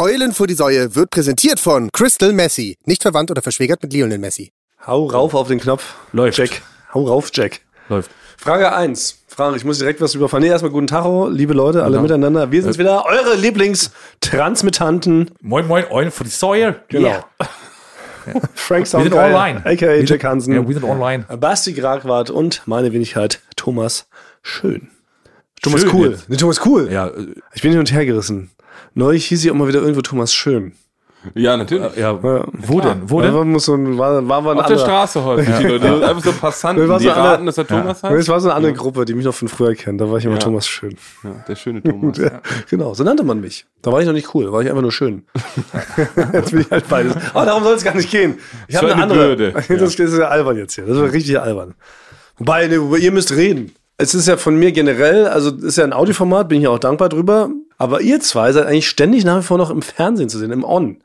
Eulen vor die Säue wird präsentiert von Crystal Messi. Nicht verwandt oder verschwägert mit Lionel Messi. Hau rauf auf den Knopf. Läuft. Jack. Hau rauf, Jack. Läuft. Frage 1. Frage, ich muss direkt was überfahren. Nee, erstmal guten Tag, liebe Leute, alle Ja. miteinander. Wir sind wieder eure Lieblingstransmittanten. Moin, moin, Eulen vor die Säue. Genau. Yeah. Frank Wir sind Soundgeil, online. a.k.a. Wir Jack Hansen, Ja, wir sind online. Basti Gragwart und meine Wenigkeit Thomas Schön. Thomas Schön Cool. Nee, Thomas Cool. Ja, äh, Ich bin hin und her gerissen. Neulich hieß sie auch mal wieder irgendwo Thomas Schön. Ja, natürlich. ja. Ja. Wo denn? Wo denn? war, muss so ein, war, war, war Auf der anderer- Straße häufig. Die Leute, einfach so Passanten, Das war die so eine- raten, dass er Thomas Nee, Es heißt. war so eine andere Gruppe, die mich noch von früher kennt. Da war ich immer Ja. Thomas Schön. Ja, der schöne Thomas. Ja, Genau, so nannte man mich. Da war ich noch nicht cool, da war ich einfach nur schön. jetzt bin ich halt beides. Aber darum soll es gar nicht gehen. Ich habe eine andere. Bürde. Das, das ist ja albern jetzt hier. Das ist richtig albern. Wobei, ne, ihr müsst reden. Es ist ja von mir generell, also es ist ja ein Audioformat, bin ich ja auch dankbar drüber. Aber ihr zwei seid eigentlich ständig nach wie vor noch im Fernsehen zu sehen, im On.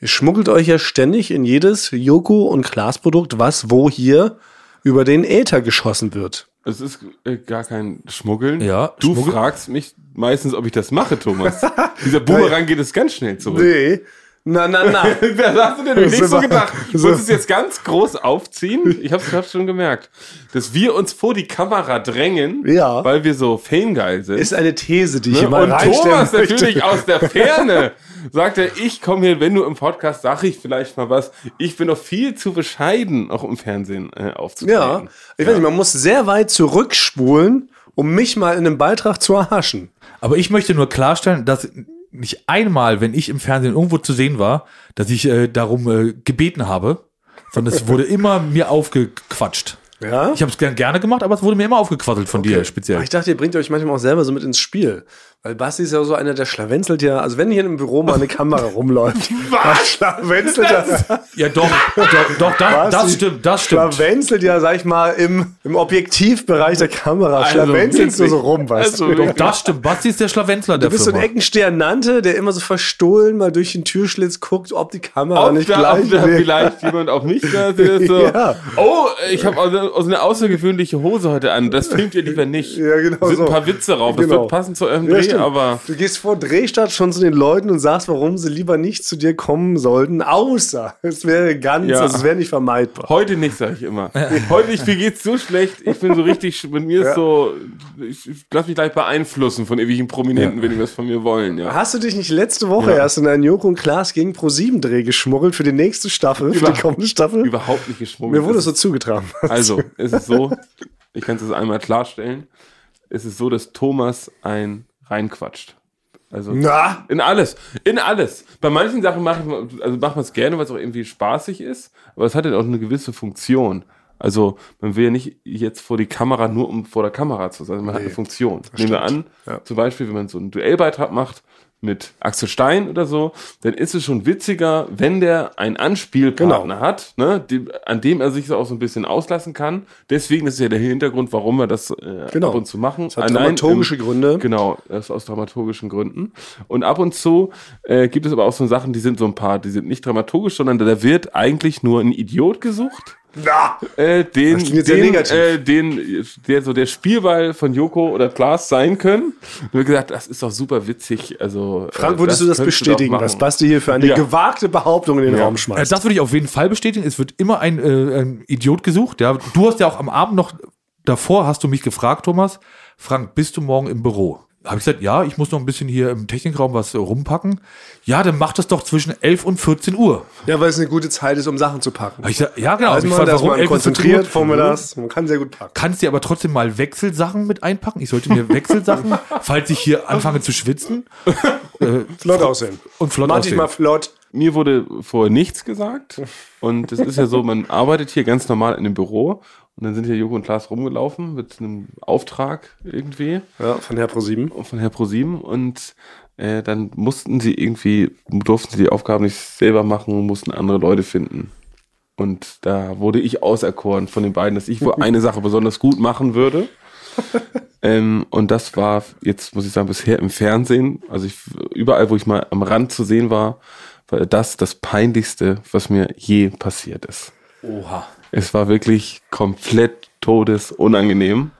Ihr schmuggelt euch ja ständig in jedes Joko- und Klaas-Produkt, was wo hier über den Äther geschossen wird. Es ist äh, gar kein Schmuggeln. Ja, Du Schmuggel- fragst mich meistens, ob ich das mache, Thomas. Dieser Boomerang geht es ganz schnell zurück. Nee. Na, na, na. Wer hast du denn nicht so gedacht? Du so- musst es jetzt ganz groß aufziehen. Ich hab's, hab's schon gemerkt. Dass wir uns vor die Kamera drängen, Ja. weil wir so fangeil sind. Ist eine These, die ich Ne? hier mal Und Thomas möchte. natürlich aus der Ferne sagt er, ich komme hier, wenn du im Podcast, sag ich vielleicht mal was. Ich bin noch viel zu bescheiden, auch im Fernsehen äh, Ja, aufzutreten. ich weiß nicht, man muss sehr weit zurückspulen, um mich mal in einem Beitrag zu erhaschen. Aber ich möchte nur klarstellen, dass nicht einmal, wenn ich im Fernsehen irgendwo zu sehen war, dass ich äh, darum äh, gebeten habe, sondern es wurde immer mir aufgequatscht. Ja? Ich habe es gern, gerne gemacht, aber es wurde mir immer aufgequaddelt von dir speziell. Ich dachte, ihr bringt euch manchmal auch selber so mit ins Spiel. Weil Basti ist ja so einer, der schlawenzelt ja, also wenn hier im Büro mal eine Kamera rumläuft, dann schlawenzelt er, Ja, doch, doch, doch das, das stimmt, das stimmt. schlawenzelt ja, sag ich mal, im, im Objektivbereich der Kamera, Also schlawenzelst du so rum, weißt Also du. Doch, das stimmt. Basti ist der Schlawenzler der Du bist so ein. Eckensternante, der immer so verstohlen mal durch den Türschlitz guckt, ob die Kamera Ob nicht da, gleich ob da vielleicht jemand auf mich da der so, Ja. oh, ich habe also, also eine außergewöhnliche Hose heute an. Das filmt ihr lieber nicht. Ja, genau sind so. ein paar Witze drauf. Das Genau. wird passen zu eurem Ja, Dreh, stimmt. aber Du gehst vor Drehstart schon zu den Leuten und sagst, warum sie lieber nicht zu dir kommen sollten, außer es wäre ganz, Ja. also es wäre nicht vermeidbar. heute nicht, sage ich immer. Heute nicht, mir geht's so schlecht. Ich bin so richtig, mit mir ist so, ich, ich lass mich gleich beeinflussen von ewigen Prominenten, wenn die was von mir wollen. Ja. Hast du dich nicht letzte Woche erst in einen Joko und Klaas gegen Pro7 Dreh geschmuggelt für die nächste Staffel, für Über- die kommende Staffel? Überhaupt nicht geschmuggelt. Mir wurde Es es so zugetragen. Also, es ist so, ich kann es einmal klarstellen, es ist so, dass Thomas ein reinquatscht. Also Na? in alles, in alles. Bei manchen Sachen mache ich, also macht man es gerne, weil es auch irgendwie spaßig ist, aber es hat ja auch eine gewisse Funktion. Also man will ja nicht jetzt vor die Kamera nur um vor der Kamera zu sein, man hat eine Funktion. Nehmen wir an, Ja. zum Beispiel, wenn man so einen Duellbeitrag macht mit Axel Stein oder so, dann ist es schon witziger, wenn der einen Anspielpartner Genau. hat, ne, die, an dem er sich so auch so ein bisschen auslassen kann. Deswegen ist ja der Hintergrund, warum wir das äh, Genau. ab und zu machen. Das hat Allein dramaturgische im- Gründe. Genau, das ist aus dramaturgischen Gründen. Und ab und zu äh, gibt es aber auch so Sachen, die sind so ein paar, die sind nicht dramaturgisch, sondern da wird eigentlich nur ein Idiot gesucht. Na! Äh, den, Das den, negativ. äh, den, der so der Spielball von Joko oder Klaas sein können. Und wir gesagt, das ist doch super witzig. Also, Frank, äh, würdest du das bestätigen, doch was. Basti hier für eine Ja. gewagte Behauptung in den Ja. Raum Äh, schmeißt? Das würde ich auf jeden Fall bestätigen. Es wird immer ein, äh, ein Idiot gesucht. Ja. Du hast ja auch am Abend noch davor hast du mich gefragt, Thomas, Frank, bist du morgen im Büro? Habe ich gesagt, ja, ich muss noch ein bisschen hier im Technikraum was äh, rumpacken. Ja, dann mach das doch zwischen 11 und 14 Uhr. ja, weil es eine gute Zeit ist, um Sachen zu packen. Ich gesagt, ja, genau. Also ich man, frag, dass man 11 bis 14 konzentriert Uhr? vormittags, man kann sehr gut packen. Kannst dir aber trotzdem mal Wechselsachen mit einpacken. Ich sollte mir Wechselsachen, falls ich hier anfange zu schwitzen Flott aussehen. und flott Mach dich aussehen. mal flott. Mir wurde vorher nichts gesagt. Und es ist ja so, man arbeitet hier ganz normal in dem Büro. Und dann sind hier Joko und Klaas rumgelaufen mit einem Auftrag irgendwie. Ja, von Herr Pro7. von Herr ProSieben und äh, dann mussten sie irgendwie, durften sie die Aufgaben nicht selber machen, mussten andere Leute finden. Und da wurde ich auserkoren von den beiden, dass ich wohl eine Sache besonders gut machen würde. ähm, und das war jetzt, muss ich sagen, bisher im Fernsehen, also ich, überall, wo ich mal am Rand zu sehen war, war das das Peinlichste, was mir je passiert ist. Oha. Es war wirklich komplett todesunangenehm.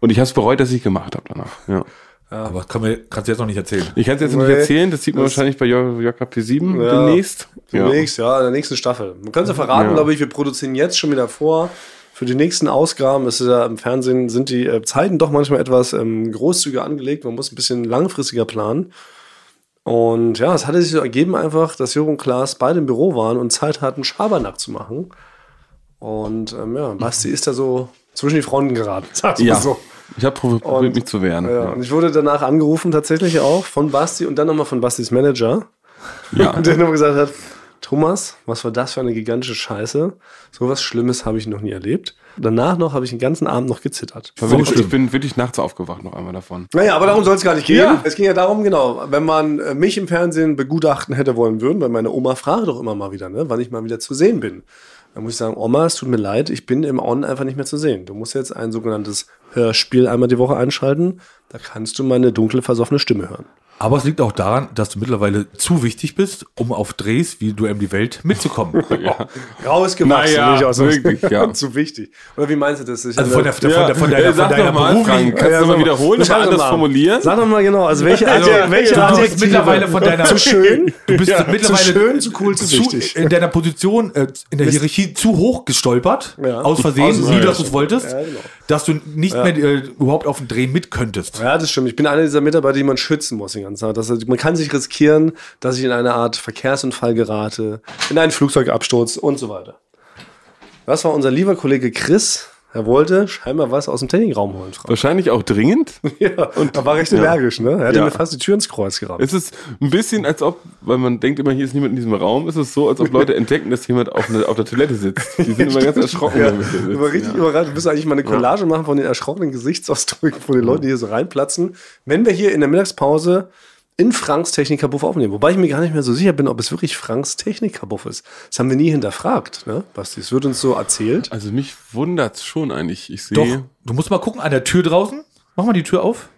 Und ich habe es bereut, dass ich gemacht habe danach. Ja. Aber das kann mir, kannst du jetzt noch nicht erzählen. Ich kann es jetzt nicht Nee, erzählen, das sieht man das- wahrscheinlich bei J- JKP7 Ja. demnächst. Demnächst, ja. in der nächsten Staffel. Man kann es ja verraten, Ja. glaube ich, wir produzieren jetzt schon wieder vor. Für die nächsten Ausgaben ist ja im Fernsehen, sind die äh, Zeiten doch manchmal etwas ähm, großzügiger angelegt. Man muss ein bisschen langfristiger planen. Und ja, es hatte sich so ergeben einfach, dass Jürgen und Klaas beide im Büro waren und Zeit hatten, Schabernack zu machen. Und ähm, ja, Basti ist da so zwischen die Fronten geraten, sag's mal Ja, so. ich habe probiert, Und- mich zu wehren. Ja, und ich wurde danach angerufen, tatsächlich auch von Basti und dann nochmal von Bastis Manager. Ja. Der nur gesagt hat, Thomas, was war das für eine gigantische Scheiße? So was Schlimmes habe ich noch nie erlebt. Danach noch habe ich den ganzen Abend noch gezittert. Ich, bin, ich bin wirklich nachts aufgewacht noch einmal davon. Naja, aber darum soll es gar nicht gehen. Ja. Es ging ja darum, genau, wenn man äh, mich im Fernsehen begutachten hätte wollen würden, weil meine Oma fragt doch immer mal wieder, ne, wann ich mal wieder zu sehen bin. Dann muss ich sagen, Oma, es tut mir leid, ich bin im On einfach nicht mehr zu sehen. Du musst jetzt ein sogenanntes Hörspiel einmal die Woche einschalten. Da kannst du meine dunkle, versoffene Stimme hören. Aber es liegt auch daran, dass du mittlerweile zu wichtig bist, um auf Drehs wie Duell um die Welt mitzukommen. Rausgewachsen, Naja, nicht aus wirklich, ja. zu wichtig. Oder wie meinst du das? Ich Also von der, von der, von der, von deiner doch mal, Frank, kannst Ja, du mal wiederholen, mal doch anders mal. formulieren? Sag doch mal genau, also welche, Also, welche du bist mittlerweile von deiner zu schön, Du bist zu mittlerweile schön, zu cool, zu wichtig. in deiner Position, äh, in der Hierarchie zu hoch gestolpert, Ja. aus Versehen, Aus Versehen. nie, dass du es wolltest, Ja, genau. dass du nicht mehr äh, überhaupt auf den Dreh mit könntest. Ja, das stimmt. Ich bin einer dieser Mitarbeiter, die man schützen muss die ganze Zeit. Das, man kann sich riskieren, dass ich in eine Art Verkehrsunfall gerate, in einen Flugzeugabsturz und so weiter. Das war unser lieber Kollege Chris. Er wollte scheinbar was aus dem Technikraum holen. Frank. Wahrscheinlich auch dringend. Ja, und er war recht energisch, ne? Er hatte Ja. mir fast die Tür ins Kreuz gerammt. Es ist ein bisschen, als ob, weil man denkt immer, hier ist niemand in diesem Raum, ist es so, als ob Leute entdecken, dass jemand auf, eine, auf der Toilette sitzt. Die sind immer ganz erschrocken. Ja, ich war richtig überrascht. Wir müssen eigentlich mal eine Collage machen von den erschrockenen Gesichtsausdrücken von den Leuten, die hier so reinplatzen. Wenn wir hier in der Mittagspause in Franks Technikerbuff aufnehmen. Wobei ich mir gar nicht mehr so sicher bin, ob es wirklich Franks Technikerbuff ist. Das haben wir nie hinterfragt, ne? Basti, es wird uns so erzählt. Also mich wundert's schon eigentlich. Ich Doch, sehe. du musst mal gucken an der Tür draußen. Mach mal die Tür auf.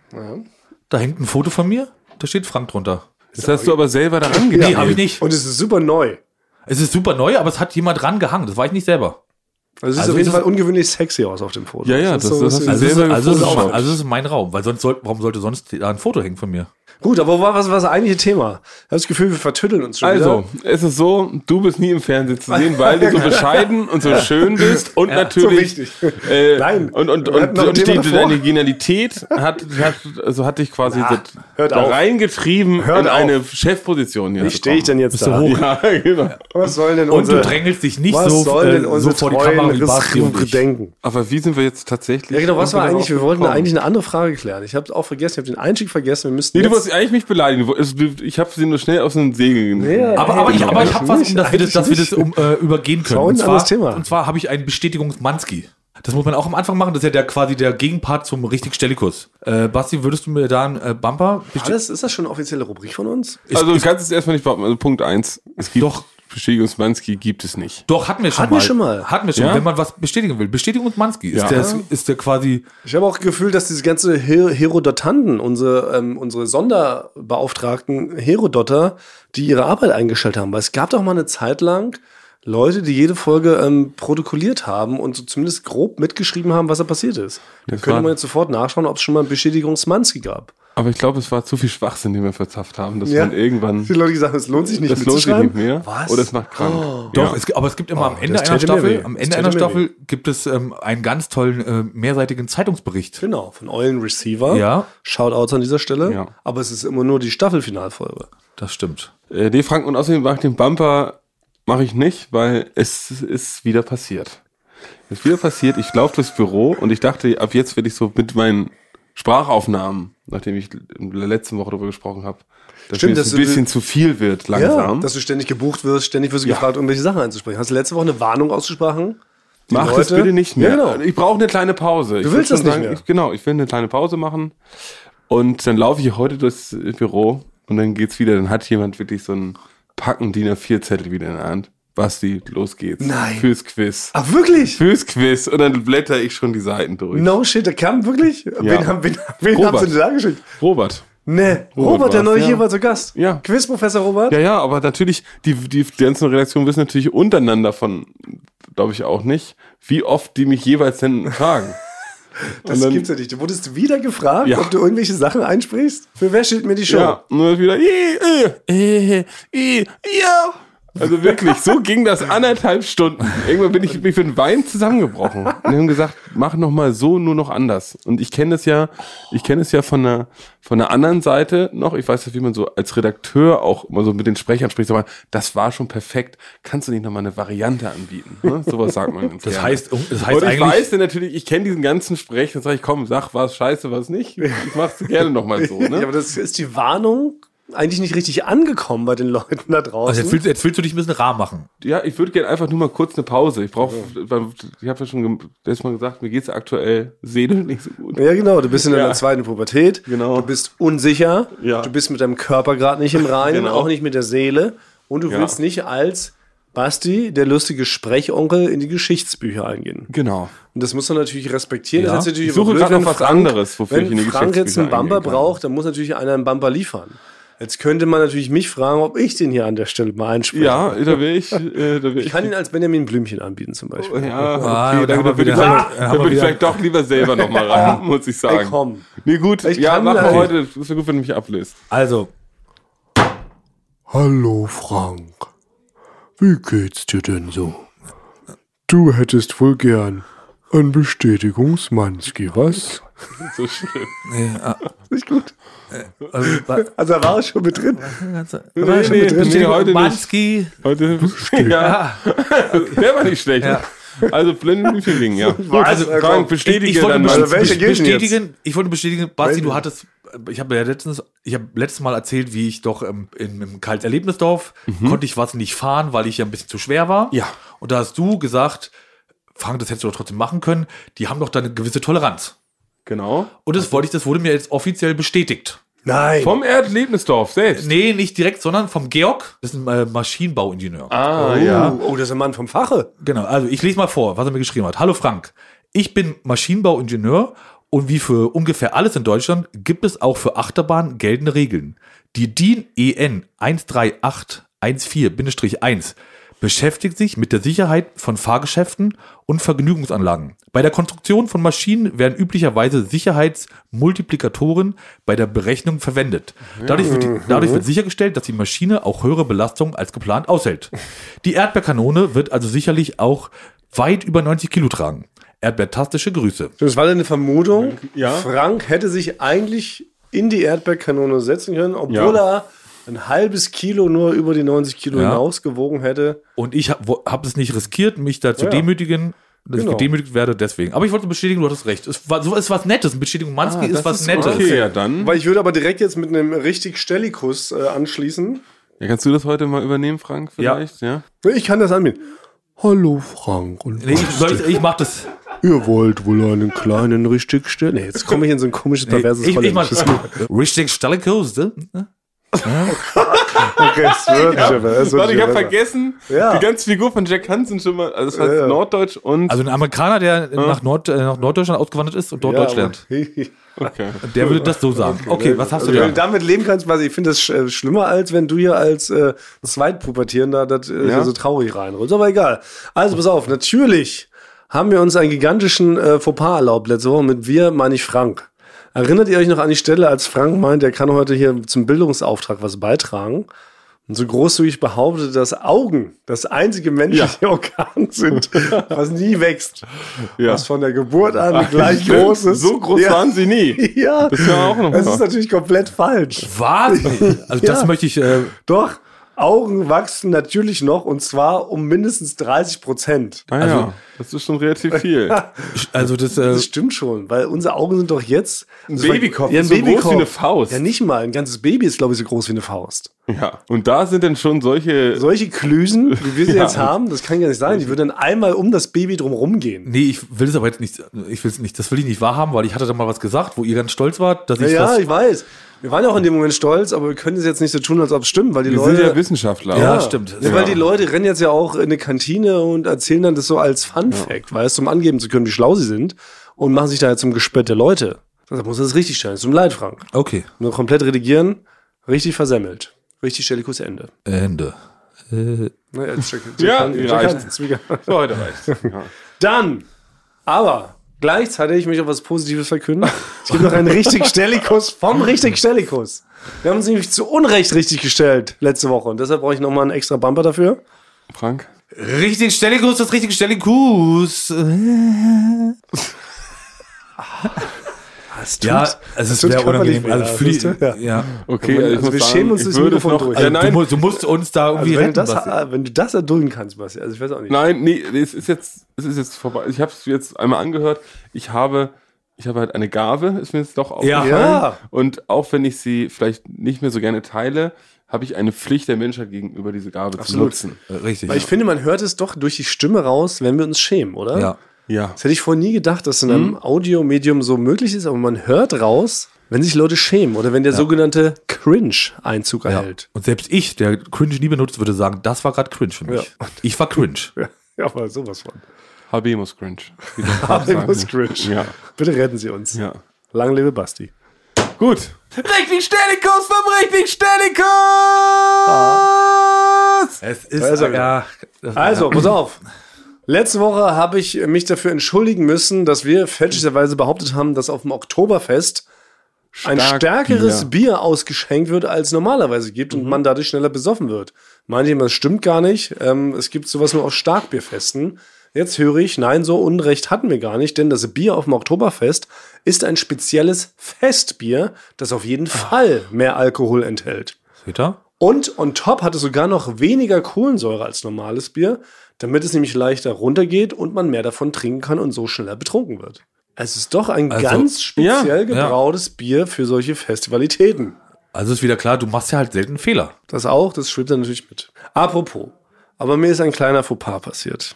Da hängt ein Foto von mir. Da steht Frank drunter. Das hast du aber selber da angelegt. Nee, habe ich nicht. Und es ist super neu. Es ist super neu, aber es hat jemand rangehangen. Das war ich nicht selber. Also es sieht Also auf jeden ist Fall ungewöhnlich sexy aus auf dem Foto. Ja, ja, ist das- so, das hast ist- du Also, es ist, selber also, ist, also es ist mein Raum, weil sonst soll, warum sollte sonst da ein Foto hängen von mir? Gut, aber was was war das eigentliche Thema? Ich habe das Gefühl, wir vertütteln uns schon Also, wieder. es ist so, du bist nie im Fernsehen zu sehen, weil du so bescheiden und so schön bist und natürlich. so wichtig. Äh, Nein, Und, und, und, und die, davor. deine Genialität hat, hat, also hat dich quasi Na, so hört da auf. reingetrieben Hört in auf. eine Chefposition. hier Wie stehe ich denn jetzt Bist da? hoch? Ja, genau. Was soll denn Und unsere, du drängelst dich nicht was so, soll denn äh, so unsere vor die Kamera wie Basti und denken? Aber wie sind wir jetzt tatsächlich? Ja, genau, was war eigentlich? Wir wollten eigentlich eine andere Frage klären. Ich habe es auch vergessen, ich habe den Einstieg vergessen. Wir müssten Nee, wolltest eigentlich mich beleidigen. Ich habe sie nur schnell aus dem Segel Ja, Aber, aber, ich, aber ich habe was, um Nicht, dass wir das, dass wir das um, äh, übergehen können. Und zwar, und zwar habe ich einen Bestätigungsmanski. Das muss man auch am Anfang machen. Das ist ja der, quasi der Gegenpart zum richtig Stellikus. Äh, Basti, würdest du mir da einen äh, Bumper bestätigen? Alles, ist das schon eine offizielle Rubrik von uns? Also du kannst es erstmal nicht behaupten. Also Punkt eins. Es gibt Doch. Bestätigungsmanski gibt es nicht. Doch, hatten wir schon Hatten mal. wir schon mal. Hatten wir schon, Ja? wenn man was bestätigen will. Bestätigungsmanski ist, Ja. der, ist, ist der quasi Ich habe auch Gefühl, dass diese ganze Her Herodotanten, unsere, ähm, unsere Sonderbeauftragten Herodotter, die ihre Arbeit eingestellt haben. Weil es gab doch mal eine Zeit lang Leute, die jede Folge ähm, protokolliert haben und so zumindest grob mitgeschrieben haben, was da passiert ist. Dann Das könnte man jetzt sofort nachschauen, ob es schon mal einen Bestätigungsmanski gab. Aber ich glaube, es war zu viel Schwachsinn, den wir verzapft haben, dass Ja. man irgendwann. Die Leute gesagt haben, es lohnt sich nicht Das lohnt sich nicht mehr. Was? Oder es macht krank. Doch, Ja. es, aber es gibt immer am Ende einer Staffel, am Ende einer Staffel gibt es ähm, einen ganz tollen äh, mehrseitigen Zeitungsbericht. Genau, von Eulen Receiver. Ja. Shoutouts an dieser Stelle. Ja. Aber es ist immer nur die Staffelfinalfolge. Das stimmt. Äh, nee, Frank, und außerdem mache ich den Bumper mache ich nicht, weil es ist wieder passiert. Es ist wieder passiert, ich laufe durchs Büro und ich dachte, ab jetzt werde ich so mit meinen Sprachaufnahmen, nachdem ich in der letzten Woche darüber gesprochen habe, dass Stimmt, mir dass das du- ein bisschen zu viel wird Ja, langsam. dass du ständig gebucht wirst, ständig wirst du gefragt, irgendwelche Sachen einzusprechen. Hast du letzte Woche eine Warnung ausgesprochen? Mach das Leute- bitte nicht mehr. Ja, genau. Ich brauche eine kleine Pause. Ich Du würd willst das nicht mehr. Ich, genau, ich will eine kleine Pause machen. Und dann laufe ich heute durchs Büro und dann geht's wieder. Dann hat jemand wirklich so einen Packen DIN A4-Zettel wieder in der Hand. Basti, los geht's. Nein. Fürs Quiz. Ach, wirklich? Fürs Quiz. Und dann blätter ich schon die Seiten durch. No shit, der kam wirklich? Wen, haben, wen, wen Robert. haben sie denn da geschickt? Robert. Ne, Robert Robert, der neulich ja. hier war zu Gast. Ja. Quizprofessor Robert? Ja, ja, aber natürlich, die, die, die ganzen Redaktionen wissen natürlich untereinander von, glaube ich auch nicht, wie oft die mich jeweils denn fragen. Das dann- gibt's ja nicht. Du wurdest wieder gefragt, Ja. ob du irgendwelche Sachen einsprichst? Für wer steht mir die Show? Ja, und dann wieder, äh, äh, äh, äh, ja. Also wirklich, so ging das anderthalb Stunden. Irgendwann bin ich, bin ich für den Wein zusammengebrochen. Und die haben gesagt, mach noch mal so, nur noch anders. Und ich kenne es ja, ich kenne es ja von der, von der anderen Seite noch. Ich weiß ja, wie man so als Redakteur auch immer so mit den Sprechern spricht. Aber das war schon perfekt. Kannst du nicht noch mal eine Variante anbieten? Ne? Sowas sagt man Das gerne. heißt, das heißt und ich eigentlich, weiß ja natürlich, ich kenne diesen ganzen Sprech, dann sage ich, komm, sag was scheiße, was nicht. Ich mach's gerne noch mal so. Ne? Ja, aber das ist die Warnung eigentlich nicht richtig angekommen bei den Leuten da draußen. also jetzt willst, jetzt willst du dich ein bisschen rar machen. Ja, ich würde gerne einfach nur mal kurz eine Pause. Ich brauche, ich habe ja schon letztes Mal gesagt, mir geht's aktuell seelisch nicht so gut. ja, genau. Du bist in deiner Ja. zweiten Pubertät. Genau. Du bist unsicher. Ja. Du bist mit deinem Körper gerade nicht im Reinen, Genau. auch nicht mit der Seele. Und du Ja. willst nicht als Basti, der lustige Sprechonkel, in die Geschichtsbücher eingehen. Genau. Und das muss man natürlich respektieren. Ja. Das ist natürlich Ich suche gerade noch was Frank- anderes, wofür wenn ich in die Frank jetzt einen Bumper braucht, dann muss natürlich einer einen Bumper liefern. Jetzt könnte man natürlich mich fragen, ob ich den hier an der Stelle mal einspreche. Ja, da will ich, äh, da will Ich kann ihn als Benjamin Blümchen anbieten zum Beispiel. Ja, Ah, okay, da dann, dann würde ich, wir würde ich vielleicht doch lieber selber noch mal ran, muss ich sagen. Ey, komm. Nee, gut. Ich ja, kann machen wir heute. Das wäre gut, wenn du mich ablöst. Also, Hallo Frank, wie geht's dir denn so? Du hättest wohl gern ein Bestätigungsmanski, was? So schlimm. Nicht gut. also, Also da war er schon mit drin. also Nee, nee, nee, heute nicht. Manski, Heute, ja. Der war nicht schlecht. Also, blenden Feeling, ja. Gut, Also, Frank, bestätige ich, ich wollte dann Also mal. denn bestätigen, ich wollte bestätigen, Basti, du hattest, ich habe ja letztens, ich habe letztes Mal erzählt, wie ich doch ähm, in, im Kalt Erlebnisdorf konnte ich was nicht fahren, weil ich ja ein bisschen zu schwer war. Ja. Und da hast du gesagt, Frank, das hättest du doch trotzdem machen können. Die haben doch da eine gewisse Toleranz. Genau. Und das wollte ich, das wurde mir jetzt offiziell bestätigt. Nein. Vom Erdlebnisdorf selbst. Nee, nicht direkt, sondern vom Georg. Das ist ein äh, Maschinenbauingenieur. Ah, oh, ja. oh, das ist ein Mann vom Fache. Genau, also ich lese mal vor, was er mir geschrieben hat. Hallo Frank, ich bin Maschinenbauingenieur und wie für ungefähr alles in Deutschland gibt es auch für Achterbahnen geltende Regeln. Die DIN EN 13814-1 beschäftigt sich mit der Sicherheit von Fahrgeschäften und Vergnügungsanlagen. Bei der Konstruktion von Maschinen werden üblicherweise Sicherheitsmultiplikatoren bei der Berechnung verwendet. Dadurch wird, die, dadurch wird sichergestellt, dass die Maschine auch höhere Belastungen als geplant aushält. Die Erdbeerkanone wird also sicherlich auch weit über 90 Kilo tragen. Erdbeertastische Grüße. Das war deine Vermutung. Ja. Frank hätte sich eigentlich in die Erdbeerkanone setzen können, obwohl Ja. er ein halbes Kilo nur über die 90 Kilo Ja. hinaus gewogen hätte. Und ich habe hab es nicht riskiert, mich da zu Ja. demütigen, dass Genau. ich gedemütigt werde, deswegen. Aber ich wollte bestätigen, du hattest recht. Es war, so ist was Nettes. Eine Bestätigung Manski ist was Nettes. Okay, ja, dann. Weil ich würde aber direkt jetzt mit einem richtig Stellikus äh, anschließen. Ja, kannst du das heute mal übernehmen, Frank, vielleicht? Ja. Ich kann das anbieten. Hallo Frank und Nee, ich, soll ich, ich mach das. ihr wollt wohl einen kleinen richtig stellen? Nee, jetzt komme ich in so ein komisches, Nee, perverses ich, ich mach. Richtig Stallikos, ne? Okay, es wird nicht besser, es wird Warte, ich habe vergessen, Ja. die ganze Figur von Jack Hansen schon mal, also das heißt Ja, ja. Norddeutsch und. Also ein Amerikaner, der nach, Nord, äh, nach Norddeutschland ausgewandert ist und dort Deutsch lernt. okay. Der würde das so sagen. Okay, was hast Also, du wenn du da? damit leben kannst, ich finde das sch- äh, schlimmer, als wenn du hier als äh, Zweitpubertierender das äh, Ja. hier so traurig reinrollst. Aber egal. Also pass auf, natürlich haben wir uns einen gigantischen äh, Fauxpas erlaubt letzte Woche mit wir, meine ich Frank. Erinnert ihr euch noch an die Stelle, als Frank meint, er kann heute hier zum Bildungsauftrag was beitragen? Und so großzügig behauptet, dass Augen das einzige menschliche Organ sind, was nie wächst. Ja. Was von der Geburt an gleich Stimmt, groß ist. So groß Ja. waren sie nie. Ja, Das ist ja auch noch das ist natürlich komplett falsch. Was? Also das Ja. möchte ich. Äh, Doch, Augen wachsen natürlich noch und zwar um mindestens 30 Prozent. Ah, Also- ja, das ist schon relativ viel. also das. Äh, Das stimmt schon, weil unsere Augen sind doch jetzt. Ein Babykopf ja, ein ist so groß Babykopf. wie eine Faust. Ja, nicht mal. Ein ganzes Baby ist, glaube ich, so groß wie eine Faust. Ja, und da sind dann schon solche. Solche Klüsen, wie wir sie Ja. jetzt haben, das kann ja nicht sein. Die würden dann einmal um das Baby drum rumgehen. nee, ich will es aber jetzt nicht. Ich will es nicht. Das will ich nicht wahrhaben, weil ich hatte da mal was gesagt, wo ihr ganz stolz wart, dass Ja, ich ja, das. ich weiß. Wir waren ja auch in dem Moment stolz, aber wir können es jetzt nicht so tun, als ob es stimmt, weil die wir Leute. sind ja Wissenschaftler. Ja, stimmt. Ja, weil die Leute rennen jetzt ja auch in eine Kantine und erzählen dann das so als Fun Fact, weißt du, um angeben zu können, wie schlau sie sind und machen sich da jetzt zum Gespött der Leute. Da muss das richtig stellen. Es tut mir leid, Frank. Okay. Nur komplett redigieren, richtig versemmelt. Richtig Stellikus Ende. Ende. Äh, Ne, jetzt check, Ja, check, reicht. Hansen, Zwieger. So, heute reicht. Ja. Dann, aber Gleichzeitig möchte ich auch was Positives verkünden. Es gibt noch einen richtig Stellikus vom richtig Stellikus. Wir haben uns nämlich zu Unrecht richtig gestellt letzte Woche und deshalb brauche ich nochmal einen extra Bumper dafür. Frank? Richtig Stellikus, das richtige Stellikus. Es tut- Ja, es ist tut sehr körperlich unangenehm. Also ja, für die, du? Ja. ja. Okay, Also also ich muss wir sagen, schämen uns ich das würde Mikrofon es noch, durch. ja, Du, nein, mu- du musst uns da Also irgendwie wenn, du retten. das, Basti. äh, wenn du das erdulden kannst, Basti, also ich weiß auch nicht. nein, nee, es ist jetzt, es ist jetzt vorbei. Ich habe es jetzt einmal angehört. Ich habe, ich habe halt eine Gabe, ist mir jetzt doch aufgefallen. Ja. Und auch wenn ich sie vielleicht nicht mehr so gerne teile, habe ich eine Pflicht der Menschheit gegenüber, diese Gabe Absolut. zu nutzen. Äh, Richtig. Weil ich finde, man hört es doch durch die Stimme raus, wenn wir uns schämen, oder? ja. Ja. Das hätte ich vorher nie gedacht, dass in einem Audiomedium so möglich ist, aber man hört raus, wenn sich Leute schämen oder wenn der sogenannte Cringe Einzug ja. erhält. Und selbst ich, der Cringe nie benutzt, würde sagen, das war gerade Cringe für mich. Ja. Ich war Cringe. Ja, ja aber sowas von. Habemus Cringe. Habemus. Cringe. Ja. Bitte retten Sie uns. Ja. Lang lebe Basti. Gut. Richtig Stellikus vom richtig Stellikus! Es ist, wieder. ja, Also, pass auf. Letzte Woche habe ich mich dafür entschuldigen müssen, dass wir fälschlicherweise behauptet haben, dass auf dem Oktoberfest ein Stark stärkeres Bier. Bier. ausgeschenkt wird, als normalerweise gibt und man dadurch schneller besoffen wird. Meinte ich immer, das stimmt gar nicht. Ähm, es gibt sowas nur auf Starkbierfesten. Jetzt höre ich, nein, so Unrecht hatten wir gar nicht, denn das Bier auf dem Oktoberfest ist ein spezielles Festbier, das auf jeden Fall mehr Alkohol enthält. Seht ihr? Und on top hat es sogar noch weniger Kohlensäure als normales Bier, damit es nämlich leichter runtergeht und man mehr davon trinken kann und so schneller betrunken wird. Es ist doch ein Also, ganz speziell ja, ja. gebrautes Bier für solche Festivalitäten. Also ist wieder klar, du machst ja halt selten Fehler. Das auch, das schwimmt dann natürlich mit. Apropos, aber mir ist ein kleiner Fauxpas passiert.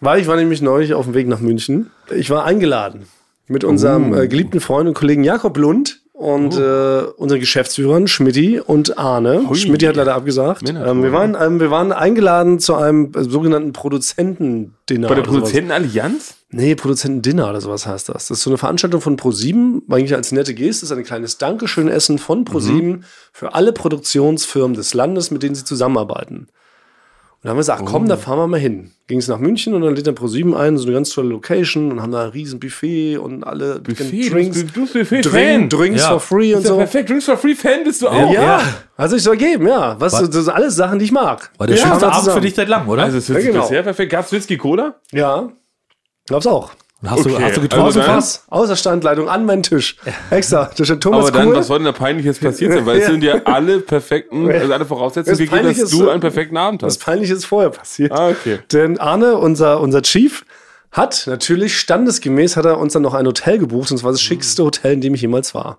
Weil ich war nämlich neulich auf dem Weg nach München. Ich war eingeladen mit unserem äh, geliebten Freund und Kollegen Jakob Lund und äh, unseren Geschäftsführern Schmidti und Arne. Schmidti hat leider abgesagt. Ähm, wir, waren, ähm, wir waren eingeladen zu einem äh, sogenannten Produzentendinner. Bei der. Produzentenallianz? Nee, Produzentendinner oder sowas heißt das. Das ist so eine Veranstaltung von ProSieben, eigentlich als nette Geste, ist ein kleines Dankeschön-Essen von ProSieben für alle Produktionsfirmen des Landes, mit denen sie zusammenarbeiten. Und da haben wir gesagt, komm, da fahren wir mal hin. Ging es nach München und dann lädt dann ProSieben ein, so eine ganz tolle Location und haben da ein riesen Buffet und alle Buffet, Drinks, du bist- Buffet Drink, Fan. Drinks Ja. for free und Ist so. perfekt. Drinks for Free Fan bist du auch. Ja, Ja. hat sich so ergeben, ja. Was, das sind alles Sachen, die ich mag. War der ja, schönste Abend für dich seit langem, oder? Also es hört Ja, genau. bisher perfekt. Gab's Whisky Cola? Ja, glaub's auch. Und hast, du, Okay. hast du Also getroffen? dann- Was? Außer Standleitung an meinen Tisch. Extra. Da steht Thomas Aber dann, Kuhl. was soll denn da peinliches passiert sein? Weil es sind ja alle perfekten, also alle Voraussetzungen Das gegeben, Peinliche dass ist du so- einen perfekten Abend Was hast. Peinliches ist vorher passiert. Ah, okay. Denn Arne, unser, unser Chief, hat natürlich standesgemäß hat er uns dann noch ein Hotel gebucht, und zwar das schickste Hotel, in dem ich jemals war.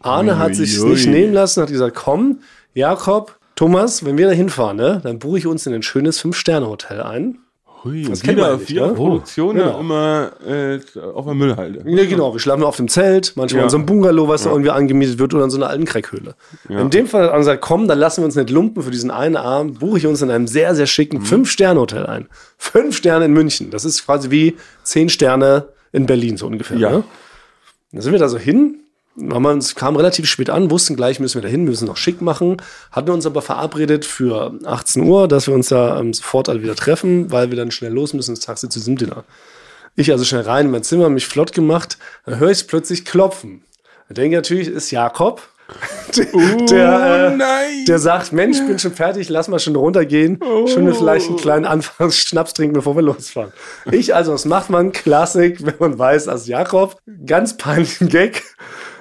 Arne hat sich nicht nehmen lassen, hat gesagt, komm, Jakob, Thomas, wenn wir da hinfahren, ne, dann buche ich uns in ein schönes Fünf-Sterne-Hotel ein. Hui, Das wieder nicht, vier ne? Produktion Genau. ja immer äh, auf der Müllhalde. Ja, genau. Wir schlafen auf dem Zelt, manchmal Ja. in so einem Bungalow, was da irgendwie angemietet wird, oder in so einer alten Crackhöhle. In dem Fall hat er gesagt, komm, dann lassen wir uns nicht lumpen für diesen einen Abend, buche ich uns in einem sehr, sehr Mhm. schicken Fünf-Sterne-Hotel ein. Fünf Sterne in München. Das ist quasi wie zehn Sterne in Berlin, so ungefähr. Ja. Ne? Dann sind wir da so hin, haben wir uns, kamen relativ spät an, wussten gleich, müssen wir da hin, müssen noch schick machen, hatten uns aber verabredet für 18 Uhr, dass wir uns da ähm, sofort alle wieder treffen, weil wir dann schnell los müssen ins Taxi zu diesem Dinner. Ich also schnell rein in mein Zimmer, mich flott gemacht, dann höre ich es plötzlich klopfen. Da denke ich natürlich, ist Jakob, der, äh, nein. der sagt, Mensch, bin schon fertig, lass mal schon runtergehen, schon wir vielleicht einen kleinen Anfangsschnaps trinken, bevor wir losfahren. Ich also, was macht man? Klassik, wenn man weiß, als Jakob, ganz peinlichen Gag.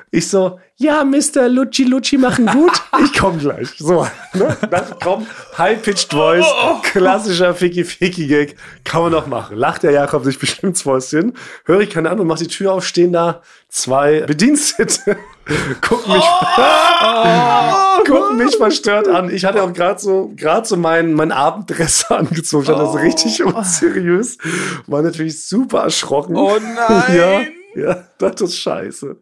Ich so, ja, Mr. Lucci Lucci machen gut, ich komm gleich. So, ne? Dann kommt High-Pitched Voice, klassischer Ficky-Ficky-Gag, kann man doch machen. Lacht der Jakob sich bestimmt ins Fäustchen. Höre ich keine Ahnung, mach die Tür auf, stehen da zwei Bedienstete, gucken mich, gucken mich verstört an. Ich hatte auch gerade so, gerade so mein, mein Abenddress angezogen. Ich hatte das richtig unseriös. War natürlich super erschrocken. Oh nein. Ja, ja, das ist scheiße.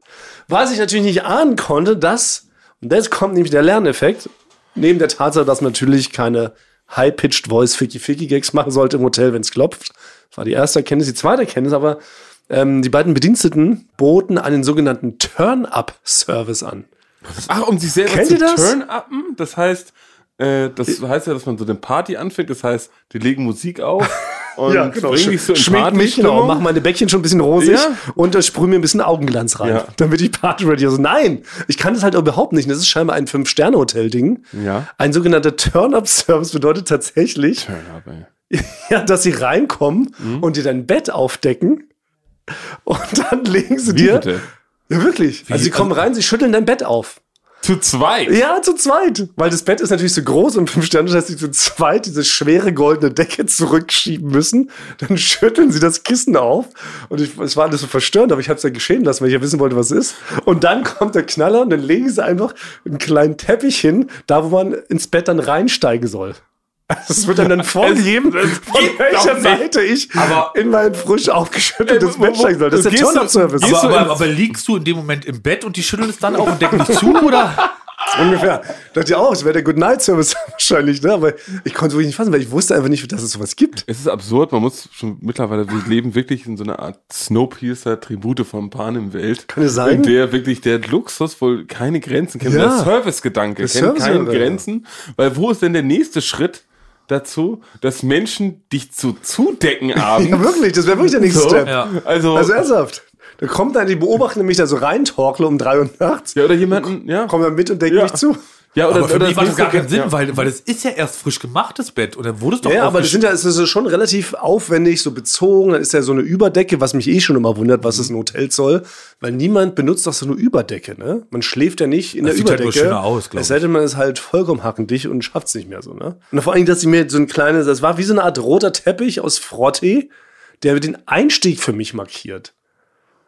Was ich natürlich nicht ahnen konnte, dass, und jetzt kommt nämlich der Lerneffekt, neben der Tatsache, dass man natürlich keine High-Pitched Voice Ficky Ficky Gags machen sollte im Hotel, wenn es klopft. Das war die erste Erkenntnis. Die zweite Erkenntnis aber, ähm, die beiden Bediensteten boten einen sogenannten Turn-Up-Service an. Ach, um sich selber Kennt zu turn-uppen? Das heißt, äh, das heißt ja, dass man so eine Party anfängt. Das heißt, die legen Musik auf und ja, genau. bring dich so in Schmink mich, genau, mach meine Bäckchen schon ein bisschen rosig Ja. und da sprühe mir ein bisschen Augenglanz rein, Ja. damit ich Party-ready Also nein, ich kann das halt überhaupt nicht. Das ist scheinbar ein Fünf-Sterne-Hotel-Ding. Ja. Ein sogenannter Turn-Up-Service bedeutet tatsächlich, ey. ja, dass sie reinkommen Mhm. und dir dein Bett aufdecken und dann legen sie Wie dir... bitte? Ja, wirklich. Also sie kommen rein, sie schütteln dein Bett auf. Zu zweit. Ja, zu zweit. Weil das Bett ist natürlich so groß und fünf Sterne, dass sie zu zweit diese schwere goldene Decke zurückschieben müssen. Dann schütteln sie das Kissen auf. Und ich, es war alles so verstörend, aber ich habe es ja geschehen lassen, weil ich ja wissen wollte, was ist. Und dann kommt der Knaller und dann legen sie einfach einen kleinen Teppich hin, da wo man ins Bett dann reinsteigen soll. Es wird dann, dann vorgegeben, von welcher. Seite ich Aber- in mein frisch aufgeschütteltes Bett steigen soll. Das ist der Turn-Up-Service. Aber, aber, aber liegst du in dem Moment im Bett und die schütteln es dann auf und decken dich zu, oder? Ungefähr. Dachte ich auch, es wäre der Good Night Service wahrscheinlich, ne? Aber ich konnte es wirklich nicht fassen, weil ich wusste einfach nicht, dass es sowas gibt. Es ist absurd, man muss schon mittlerweile, wir leben wirklich in so einer Art Snowpiercer-Tribute von Panem-Welt. Kann es sein? In der wirklich der Luxus wohl keine Grenzen kennt. Ja. Der Servicegedanke kennt keine Servicegedanke. Grenzen. Weil wo ist denn der nächste Schritt dazu, dass Menschen dich zu zudecken abends? Ja, wirklich, das wäre wirklich der nächste So. Step. Ja. Also, Also ernsthaft. Da kommt dann, die beobachten nämlich da so rein, torkle um drei Uhr nachts, ja, oder jemanden, ja. kommen dann mit und decken Ja. mich zu. Ja, oder, Aber für oder mich macht das gar keinen Sinn, ja. weil, weil das ist ja erst frisch gemachtes Bett und dann wurde es doch Ja, aber das sind ja, es ist schon relativ aufwendig, so bezogen. Dann ist ja so eine Überdecke, was mich eh schon immer wundert, was es ein Hotel soll. Weil niemand benutzt doch so eine Überdecke, ne? Man schläft ja nicht in Das der sieht halt nur Überdecke. schöner aus, glaub es sei denn, man ist halt vollkommen hackendicht und schafft's nicht mehr so, ne? Und vor allem, dass sie mir so ein kleines, das war wie so eine Art roter Teppich aus Frottee, der den Einstieg für mich markiert.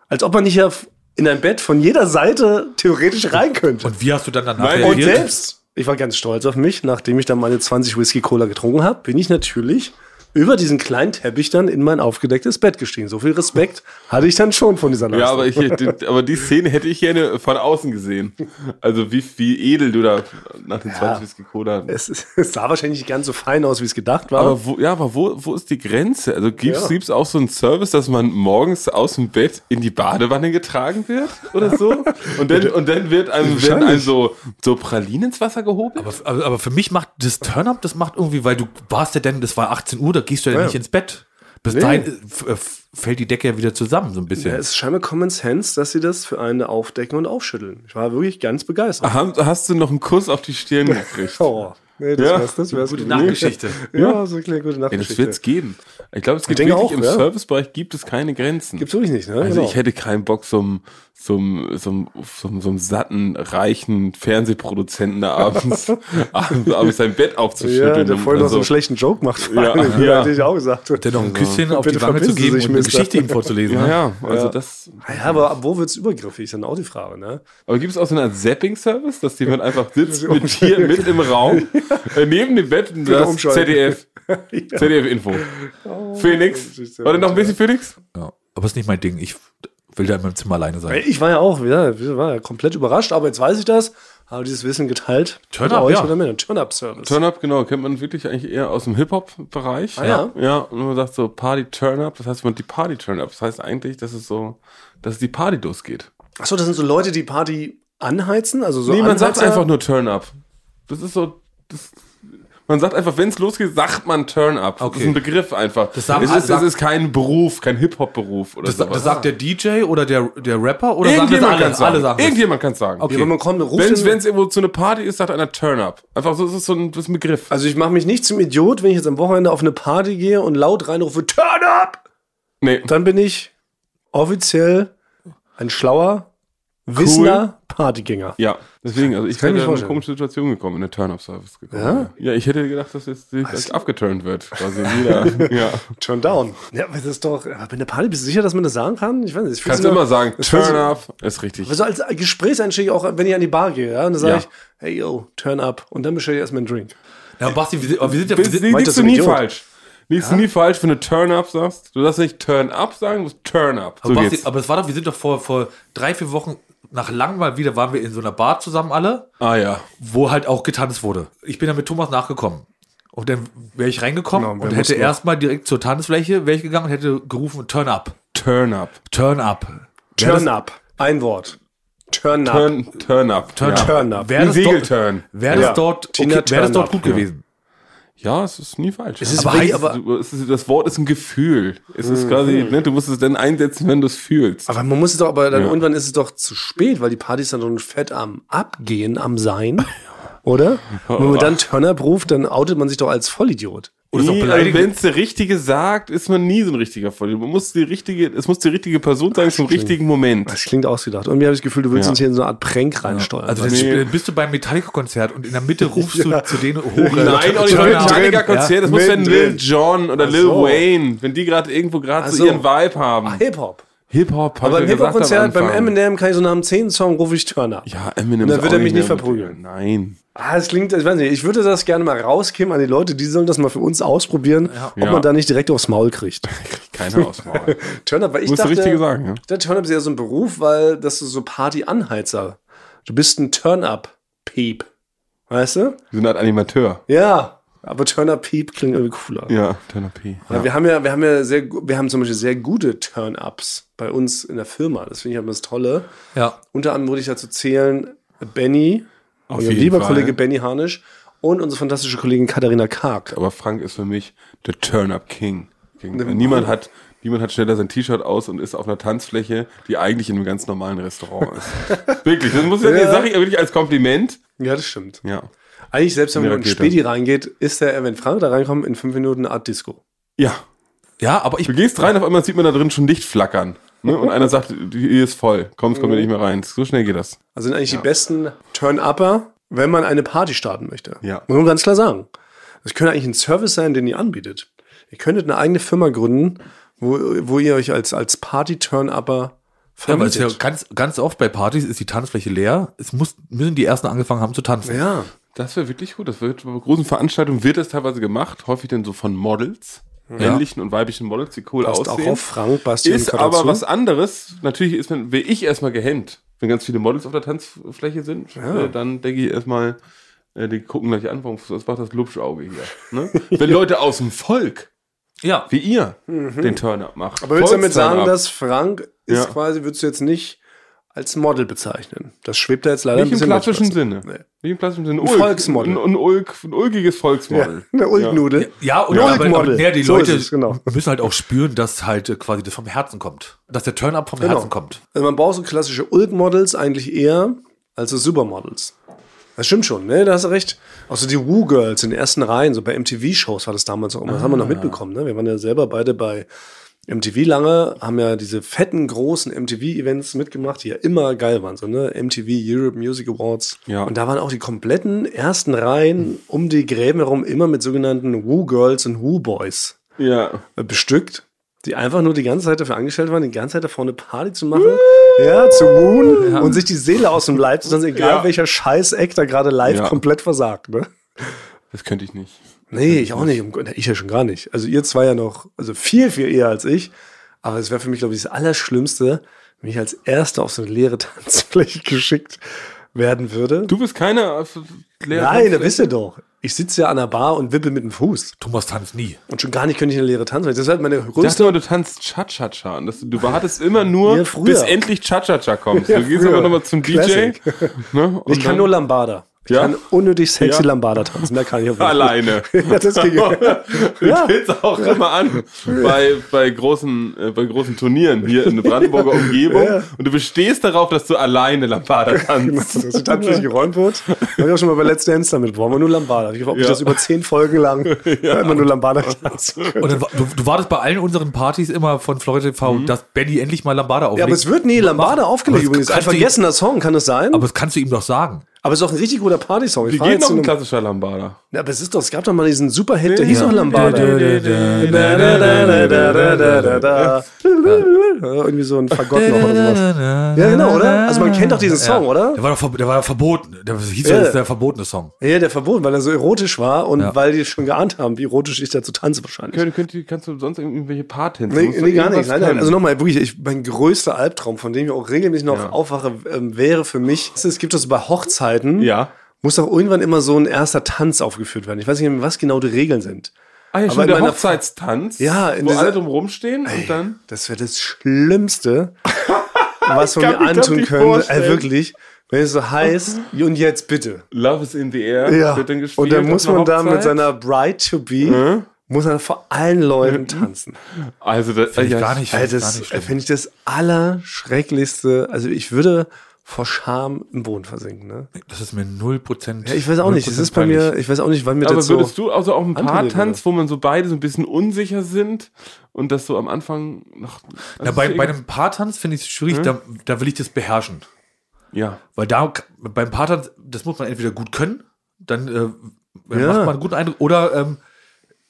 Als ob man nicht ja in ein Bett von jeder Seite theoretisch rein könnte. Und wie hast du dann danach Nein, Und reagiert? selbst, ich war ganz stolz auf mich, nachdem ich dann meine 20 Whisky Cola getrunken habe, bin ich natürlich über diesen kleinen Teppich dann in mein aufgedecktes Bett gestiegen. So viel Respekt hatte ich dann schon von dieser Leistung. Ja, aber, ich, aber die Szene hätte ich gerne von außen gesehen. Also wie, wie edel du da nach den 20 Whisky Cola. es, es sah wahrscheinlich nicht ganz so fein aus, wie es gedacht war. Aber wo, ja, aber wo, wo ist die Grenze? Also gibt's Ja. gibt's auch so einen Service, dass man morgens aus dem Bett in die Badewanne getragen wird oder so? Und dann, und dann wird einem, werden einem so, so Pralinen ins Wasser gehoben? Aber, aber, aber für mich macht das Turn-Up, das macht irgendwie, weil du warst ja denn, das war 18 Uhr, da gehst du ja, Ja. nicht ins Bett. Bis Nee. dahin äh, äh, fällt die Decke ja wieder zusammen, so ein bisschen. ja, es ist scheinbar Common Sense, dass sie das für einen aufdecken und aufschütteln. Ich war wirklich ganz begeistert. Hast, hast du noch einen Kuss auf die Stirn gekriegt? Oh, nee, das Ja. wär's, das wär's. Gute Nachtgeschichte. Ja, so eine kleine gute Ja, das wird's geben. Ich glaube, es gibt wirklich auch, im ja. Servicebereich gibt es keine Grenzen. Gibt's wirklich nicht, ne? Also Genau. ich hätte keinen Bock, so einem so einem- so einem- so einem- so einem satten, reichen Fernsehproduzenten da abends, abends, abends sein Bett aufzuschütteln. ja, der vorhin noch so einen schlechten Joke macht. Ja, ja, ja. hätte ich auch gesagt. Der noch ein Küsschen auf die Wange zu geben sich, und eine. Geschichte ihm vorzulesen. Ja, ne? ja, also Ja. das. Ja, aber ab wo wird's übergriffig? Ist dann auch die Frage, ne? Aber gibt es auch so eine Art Zapping-Service, dass jemand einfach sitzt mit dir mit im Raum, äh, neben dem Bett und das. ZDF, ZDF-Info. Phoenix. ist ja Oder noch ein bisschen Phoenix? Ja. Aber ist nicht mein Ding. Ich will da in meinem Zimmer alleine sein. Ich war ja auch ja, war ja komplett überrascht, aber jetzt weiß ich das. Habe dieses Wissen geteilt. Turn mit up, euch ja. oder mit einem Turn-Up-Service. Turn-Up, genau, kennt man wirklich eigentlich eher aus dem Hip-Hop-Bereich. Ah, ja? Ja, und man sagt so Party-Turn-Up, das heißt man die Party-Turn-Up. Das heißt eigentlich, dass es so, dass die Party losgeht. Achso, das sind so Leute, die Party anheizen? Also so nee, man sagt einfach nur Turn-Up. Das ist so, das, man sagt einfach, wenn es losgeht, sagt man Turn-Up. Das Okay. ist ein Begriff einfach. Das sagen- es, ist, sag- es ist kein Beruf, kein Hip-Hop-Beruf oder Das, sowas. das sagt der DJ oder der, der Rapper oder sagen das Irgendjemand alle? kann sagen. alle sagen das? Irgendjemand kann sagen. Okay. Aber man kommt, Wenn den- es irgendwo zu einer Party ist, sagt einer Turn-Up. Einfach so, das ist so ein, das ist ein Begriff. Also ich mache mich nicht zum Idiot, wenn ich jetzt am Wochenende auf eine Party gehe und laut reinrufe, Turn up! Nee. Dann bin ich offiziell ein schlauer, wissender Partygänger. Ja, deswegen, also ich bin in eine komische Situation gekommen, in eine Turn-Up-Service gekommen. Ja? Ja, ich hätte gedacht, dass jetzt direkt abgeturnt wird. Quasi jeder, ja. Turn down. Ja, aber das ist doch, aber bei einer Party bist du sicher, dass man das sagen kann? Ich weiß nicht. ich Kannst du immer sagen, sich- Turn-Up ist richtig. Also als Gesprächseinstieg auch, wenn ich an die Bar gehe, ja, und dann sage Ja. ich, hey yo, turn up. Und dann bestelle ich erstmal einen Drink. Ja, Basti, wir sind, aber wir sind ja. Wir Bist, sind, meint das du nie Idiot? falsch. Liegst du nie falsch, wenn du Turn-Up sagst. Du darfst nicht Turn-Up sagen, du musst Turn-Up. So aber, Basti, aber es war doch, wir sind doch vor, vor drei, vier Wochen nach langem mal wieder, waren wir in so einer Bar zusammen alle, Ah ja. wo halt auch getanzt wurde. Ich bin dann mit Thomas nachgekommen. Und dann wäre ich reingekommen Genau, und hätte erstmal direkt zur Tanzfläche, wäre ich gegangen und hätte gerufen, turn up, turn up. Wär Turn das- up. Ein Wort. Turn up. Turn, Turn-Up. Turn ja. up. Turn up. Wäre das, dort, wär das Ja. dort, okay, wär das dort Turn gut up, gewesen? Ja, es ist nie falsch. Es ist Aber heißt- aber, es ist, das Wort ist ein Gefühl. Es ist quasi, ne, du musst es dann einsetzen, wenn du es fühlst. aber man muss es doch, aber dann Ja. irgendwann ist es doch zu spät, weil die Partys dann schon fett am Abgehen, am Sein. Oder? Und wenn man dann Turn-Up ruft, dann outet man sich doch als Vollidiot. Oder Nie, also wenn es der Richtige sagt, ist man nie so ein richtiger Vollidiot. Man muss die richtige, es muss die richtige Person sein zum richtigen Moment. Das klingt ausgedacht. Und mir habe ich das Gefühl, du willst Ja. uns hier in so eine Art Prank reinsteuern. Also dann Nee. sp- bist du beim Metallica-Konzert und in der Mitte rufst du Ja. zu denen hoch. Nein, auch nicht beim Metallica-Konzert. Das drin. muss wenn Lil. John oder Lil so. Wayne, wenn die gerade irgendwo gerade so so. ihren Vibe haben. Hip-Hop. Hip-Hop, Aber hab im ich ja gesagt am Hip-Hop-Konzert beim. Eminem kann ich so nach dem 10. Song rufe ich Turn-Up. Ja, Eminem Und dann ist wird auch er mich nicht verprügeln. Nein. Ah, das klingt, ich weiß nicht, ich würde das gerne mal rauskämen an die Leute, die sollen das mal für uns ausprobieren, ob Ja. man da nicht direkt aufs Maul kriegt. Keine Auswahl. Turn-Up, weil ich Musst dachte, richtig sagen, ja. dachte, Turn-Up ist ja so ein Beruf, weil das ist so Party-Anheizer. Du bist ein Turn-Up-Peep. Weißt du? Wir sind halt Animateur. Ja, aber Turn-Up-Peep klingt irgendwie cooler. Ja, Turner P. Ja, wir haben ja, wir haben ja sehr, wir haben zum Beispiel sehr gute Turn-Ups bei uns in der Firma. Das finde ich halt das Tolle. Ja. Unter anderem würde ich dazu zählen, Benny, Auf unser jeden lieber Fall. Kollege Benny Harnisch und unsere fantastische Kollegin Katharina Karg. Aber Frank ist für mich der Turn-Up King. King. Niemand hat, niemand hat schneller sein T-Shirt aus und ist auf einer Tanzfläche, die eigentlich in einem ganz normalen Restaurant ist. wirklich, das muss ich Ja. ja. sage ich wirklich als Kompliment. Ja, das stimmt. Ja. Eigentlich, selbst wenn man Ja, in Spedi reingeht, ist der, wenn Frank da reinkommt, in fünf Minuten eine Art Disco. Ja. Ja, aber ich, Du gehst rein, auf einmal sieht man da drin schon Licht flackern. Ne? Und einer sagt, hier ist voll. Kommst, kommt mir nicht mehr rein. So schnell geht das. Also sind eigentlich die besten Turn-Upper, wenn man eine Party starten möchte. Ja. Muss man ganz klar sagen. Das könnte eigentlich ein Service sein, den ihr anbietet. Ihr könntet eine eigene Firma gründen, wo, wo ihr euch als, als Party-Turn-Upper ja, weil es ja vermietet. ganz, ganz oft bei Partys ist die Tanzfläche leer. Es muss, müssen die ersten angefangen haben zu tanzen. Ja. Das wäre wirklich gut. Das wird bei großen Veranstaltungen wird das teilweise gemacht. Häufig dann so von Models. Männlichen und weiblichen Models, die cool Passt auch aussehen. auf Frank, Bastian ist aber was anderes. Natürlich ist man, wäre ich erstmal gehemmt. Wenn ganz viele Models auf der Tanzfläche sind, äh, dann denke ich erstmal, äh, die gucken gleich an, warum- was macht das Lupschauge hier? Ne? Wenn Leute aus dem Volk, Ja. wie ihr, den Turn-Up macht. Mhm. Aber willst du damit sagen, dass Frank ist Ja. quasi, würdest du jetzt nicht als Model bezeichnen? Das schwebt da jetzt leider Nicht ein im bisschen klassischen mit. Sinne. Nee. Nicht im klassischen Sinne. Ein Volksmodel. Ein, ein, Ulk, ein ulkiges Ja, Volksmodel. eine Ulknudel. Ja, und Ja, aber, aber Model. ja, die So Leute es, genau. müssen halt auch spüren, dass halt äh, quasi das vom Herzen kommt. Dass der Turn-up vom Genau. Herzen kommt. Also man braucht so klassische Ulk-Models eigentlich eher als so Supermodels. Das stimmt schon, ne? Da hast du recht. Auch so die Woo-Girls in den ersten Reihen, so bei MTV-Shows war das damals auch immer. Das haben wir noch mitbekommen, ne? Wir waren ja selber beide bei MTV lange, haben ja diese fetten, großen MTV-Events mitgemacht, die ja immer geil waren, so, ne? MTV Europe Music Awards. Ja. Und da waren auch die kompletten ersten Reihen um die Gräben herum immer mit sogenannten Woo-Girls und Woo-Boys Ja. äh, bestückt, die einfach nur die ganze Zeit dafür angestellt waren, die ganze Zeit da vorne Party zu machen, ja, zu wohnen und sich die Seele aus dem Leib zu tanzen, egal Ja. welcher Scheiß-Eck da gerade live Ja. komplett versagt, ne? Das könnte ich nicht. Nee, ich auch nicht. Ich ja schon gar nicht. Also ihr zwei ja noch, also viel, viel eher als ich. Aber es wäre für mich, glaube ich, das Allerschlimmste, wenn ich als Erster auf so eine leere Tanzfläche geschickt werden würde. Du bist keiner. Nein, da wisst ihr doch. Ich sitze ja an der Bar und wippel mit dem Fuß. Thomas tanzt nie. Und schon gar nicht könnte ich eine leere Tanzfläche. Das ist halt meine Ich dachte größte immer, du tanzt Cha-Cha-Cha. Du wartest immer nur, Ja, bis endlich Cha-Cha-Cha kommt. Ja, du gehst aber nochmal zum DJ. Classic. Ne? Und Ich kann nur Lambada. Ich Ja? kann unnötig sexy Ja. Lambada tanzen. Da kann ich auch alleine. ja, das ging. Ja. auch immer an bei, bei, großen, äh, bei großen Turnieren hier in der Brandenburger Umgebung Ja. und du bestehst darauf, dass du alleine Lambada tanzt. Dass die Tanzfläche geräumt wird. Habe ich auch schon mal bei Let's Dance damit. Brauchen wir nur Lambada. Ich hoffe, ich Ja. das über zehn Folgen lang immer nur Lambada tanzen kann. Und du, du wartest bei allen unseren Partys immer von Florida TV, dass Benny endlich mal Lambada auflegt. Ja, aber es wird nie Lambada aufgelegt übrigens. Ein vergessener Song, kann das sein? Aber das kannst du ihm doch sagen. Aber es ist auch ein richtig guter Partysong. Geht jetzt noch ein klassischer Lambada? Ja, aber es ist doch, es gab doch mal diesen Superhit, der hieß Ja. doch Lambada. Irgendwie so ein Fagott noch oder sowas. Ja, genau, oder? Also man kennt doch diesen Song, oder? Der war doch, der war verboten. Der hieß Ja. der verbotene Song. Ja, der verboten, weil er so erotisch war und weil die schon geahnt haben, wie erotisch ich dazu tanze wahrscheinlich. Könnt, könnt, ihr- kannst du sonst irgendwelche Paartänze? Nee, Musst du nee gar nicht. Nein, nein. Also nochmal, wirklich, ich, mein größter Albtraum, von dem ich auch regelmäßig noch aufwache, ähm, wäre für mich, es gibt das bei Hochzeiten, Ja. muss doch irgendwann immer so ein erster Tanz aufgeführt werden. Ich weiß nicht, mehr, was genau die Regeln sind. Ah, ja, Aber schon in der meiner- Hochzeitstanz, Ja, in wo dieser- alle drum rumstehen und dann... Das wäre das Schlimmste, was man mir antun könnte. Vorstellen. wirklich. Wenn es so heißt, und jetzt bitte. Love is in the air Ja. wird dann gespielt. Und dann muss man da mit seiner Bride to be, muss er vor allen Leuten tanzen. Also, das, Find ich ja, gar nicht. Ey, Find gar das nicht schlimm. finde ich das allerschrecklichste. Also ich würde vor Scham im Boden versinken. Ne? Das ist mir 0%. Ja, ich weiß auch nicht. Das 0% ist bei mir, ich weiß auch nicht, wann mir Aber das so. würdest du also auch ein paar Tanz, wo man so beide so ein bisschen unsicher sind und das so am Anfang noch. Na, bei, bei einem Paartanz finde ich es schwierig, da, da will ich das beherrschen. ja. Weil da beim Paartanz, das muss man entweder gut können, dann äh, Ja. macht man einen guten Eindruck, oder, ähm,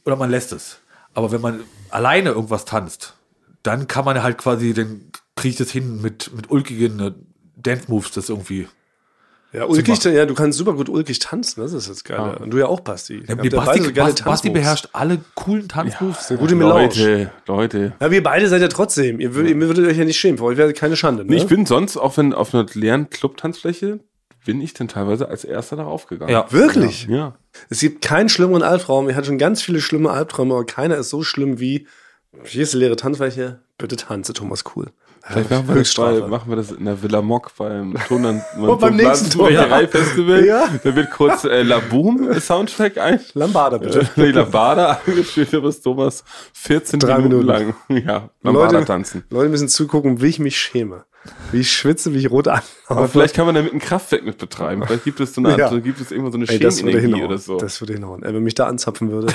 oder man lässt es. Aber wenn man alleine irgendwas tanzt, dann kann man halt quasi, dann kriege ich das hin mit, mit ulkigen äh, Dance-Moves, das irgendwie. ja, ulkig, ja, du kannst super gut ulkig tanzen. Das ist das Geile. Und du ja auch, Basti. Ja, ja beide Basti, so geile Basti, Basti beherrscht alle coolen Tanzmoves. Eine gute. Leute, Leute. Ja, wir beide seid ja trotzdem. Ihr würdet, ihr würdet euch ja nicht schämen. Für euch wäre keine Schande. Ne? Nee, ich bin sonst, auch wenn auf einer leeren Club-Tanzfläche, bin ich dann teilweise als erster darauf gegangen. Ja. Wirklich? Ja. Es gibt keinen schlimmeren Albtraum. Ich hatte schon ganz viele schlimme Albträume, aber keiner ist so schlimm wie. Hier ist die leere Tanzfläche. Bitte tanze, Thomas Cool. Vielleicht machen wir, das bei, machen wir das in der Villa Mock beim Ton Oh, beim nächsten Festival. Ja. Da wird kurz äh, La Boom Soundtrack ein. Lambada, bitte. Die Lambada angespielt, bis Thomas 14 Drei Minuten, Minuten. lang ja, Lambada Leute, tanzen. Leute müssen zugucken, wie ich mich schäme. Wie ich schwitze, wie ich rot Aber anlaufe. vielleicht kann man damit ein Kraftwerk mit betreiben. Vielleicht gibt es so eine Art, Ja. gibt es irgendwo so eine Ey, oder so. Das würde hinhauen. Ey, wenn mich da anzapfen würde,